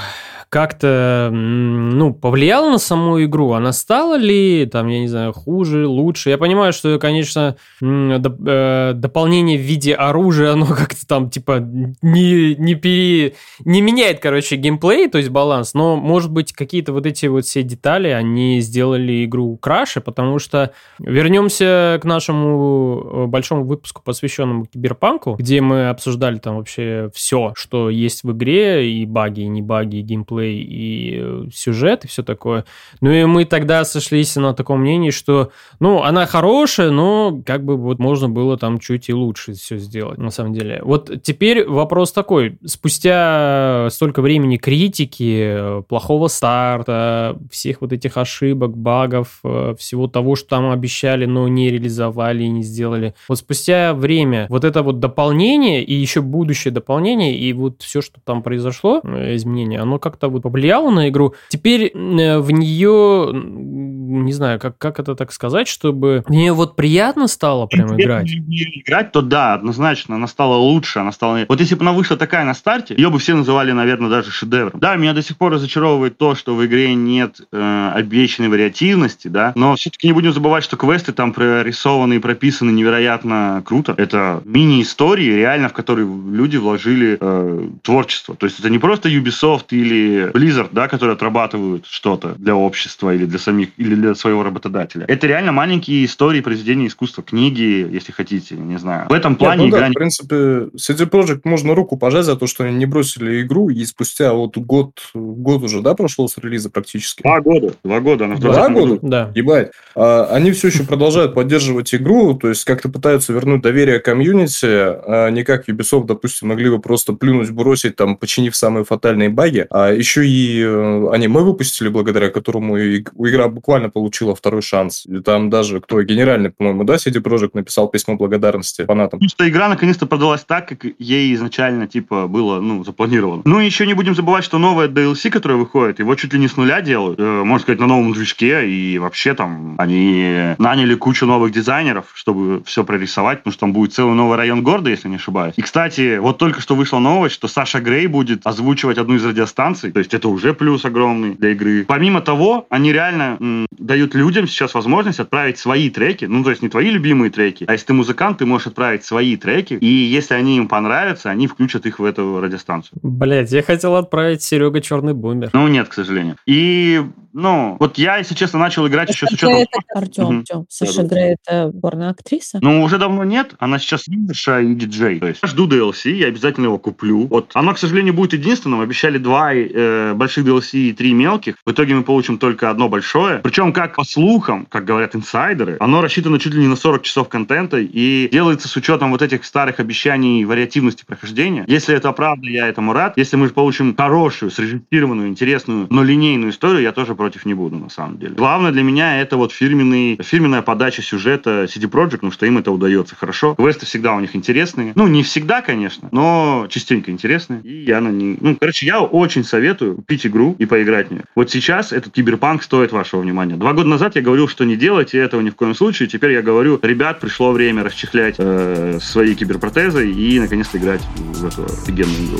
как-то, ну, повлияло на саму игру? Она стала ли, там, я не знаю, хуже, лучше? Я понимаю, что, конечно, доп э, дополнение в виде оружия, оно как-то там, типа, не, не, пере... не меняет, короче, геймплей, то есть баланс, но, может быть, какие-то вот эти вот все детали, они сделали игру краше, потому что вернемся к нашему э, большому выпуску, посвященному киберпанку, где мы обсуждали там вообще все, что есть в игре, и баги, и не баги, и геймплей, геймплей и э, сюжет и все такое. Ну и мы тогда сошлись на таком мнении, что, ну, она хорошая, но как бы вот можно было там чуть и лучше все сделать, на самом деле. Вот теперь вопрос такой. Спустя столько времени критики, плохого старта, всех вот этих ошибок, багов, э, всего того, что там обещали, но не реализовали и не сделали. Вот спустя время вот это вот дополнение и еще будущее дополнение и вот все, что там произошло, э, изменения, оно как-то вот повлияло на игру. Теперь э, в нее, не знаю, как, как это так сказать, чтобы мне вот приятно стало прям играть. Играть, то да, однозначно, она стала лучше, она стала... Вот если бы она вышла такая на старте, ее бы все называли, наверное, даже шедевром. Да, меня до сих пор разочаровывает то, что в игре нет э, обещанной вариативности, да, но все-таки не будем забывать, что квесты там прорисованы и прописаны невероятно круто. Это мини-истории, реально, в которые люди вложили э, творчество. То есть это не просто Ubisoft или Blizzard, да, которые отрабатывают что-то для общества или для самих, или для своего работодателя. Это реально маленькие истории произведения искусства, книги, если хотите, не знаю. В этом плане Нет, ну игра... Да, в принципе, CD Projekt можно руку пожать за то, что они не бросили игру, и спустя вот год, год уже, да, прошло с релиза практически? Два года. Два года. Она Два года? Да. Ебать. А, они все еще продолжают поддерживать игру, то есть как-то пытаются вернуть доверие комьюнити, а не как Ubisoft, допустим, могли бы просто плюнуть, бросить, там, починив самые фатальные баги. А еще и э, аниме выпустили, благодаря которому игра буквально получила второй шанс. И там даже кто генеральный, по-моему, да, CD Projekt написал письмо благодарности фанатам. Что игра наконец-то продалась так, как ей изначально, типа, было, ну, запланировано. Ну, еще не будем забывать, что новое DLC, которое выходит, его чуть ли не с нуля делают, э, можно сказать, на новом движке, и вообще там они наняли кучу новых дизайнеров, чтобы все прорисовать, потому что там будет целый новый район города, если не ошибаюсь. И, кстати, вот только что вышла новость, что Саша Грей будет озвучивать одну из радиостанций, то есть это уже плюс огромный для игры. Помимо того, они реально м, дают людям сейчас возможность отправить свои треки, ну, то есть не твои любимые треки, а если ты музыкант, ты можешь отправить свои треки, и если они им понравятся, они включат их в эту радиостанцию. Блять, я хотел отправить Серега Черный Бумер. Ну, нет, к сожалению. И, ну, вот я, если честно, начал играть еще с учетом... Артем. Артем, Саша Грей это горная актриса? Ну, уже давно нет, она сейчас юноша и диджей. То есть я жду DLC, я обязательно его куплю. Вот, оно, к сожалению, будет единственным, обещали два э, больших DLC и три мелких. В итоге мы получим только одно большое. Причем, как по слухам, как говорят инсайдеры, оно рассчитано чуть ли не на 40 часов контента и делается с учетом вот этих старых обещаний вариативности прохождения. Если это правда, я этому рад. Если мы получим хорошую, срежиссированную, интересную, но линейную историю, я тоже против не буду, на самом деле. Главное для меня это вот фирменный, фирменная подача сюжета CD Projekt, потому что им это удается хорошо. Квесты всегда у них интересные. Ну, не всегда, конечно, но частенько интересные. И я на них... Ну, короче, я очень советую купить игру, и поиграть в нее. Вот сейчас этот киберпанк стоит вашего внимания. Два года назад я говорил, что не делайте этого ни в коем случае. Теперь я говорю, ребят, пришло время расчехлять э, свои киберпротезы и наконец-то играть в эту офигенную игру.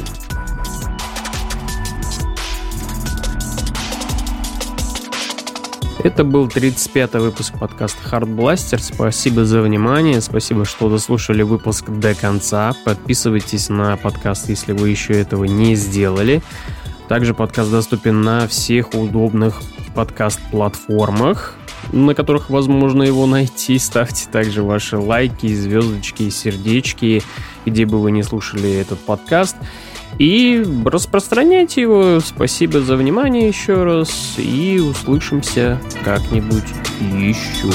Это был 35-й выпуск подкаста Hard Blaster. Спасибо за внимание, спасибо, что дослушали выпуск до конца. Подписывайтесь на подкаст, если вы еще этого не сделали. Также подкаст доступен на всех удобных подкаст-платформах, на которых возможно его найти. Ставьте также ваши лайки, звездочки, сердечки, где бы вы не слушали этот подкаст. И распространяйте его. Спасибо за внимание еще раз. И услышимся как-нибудь еще.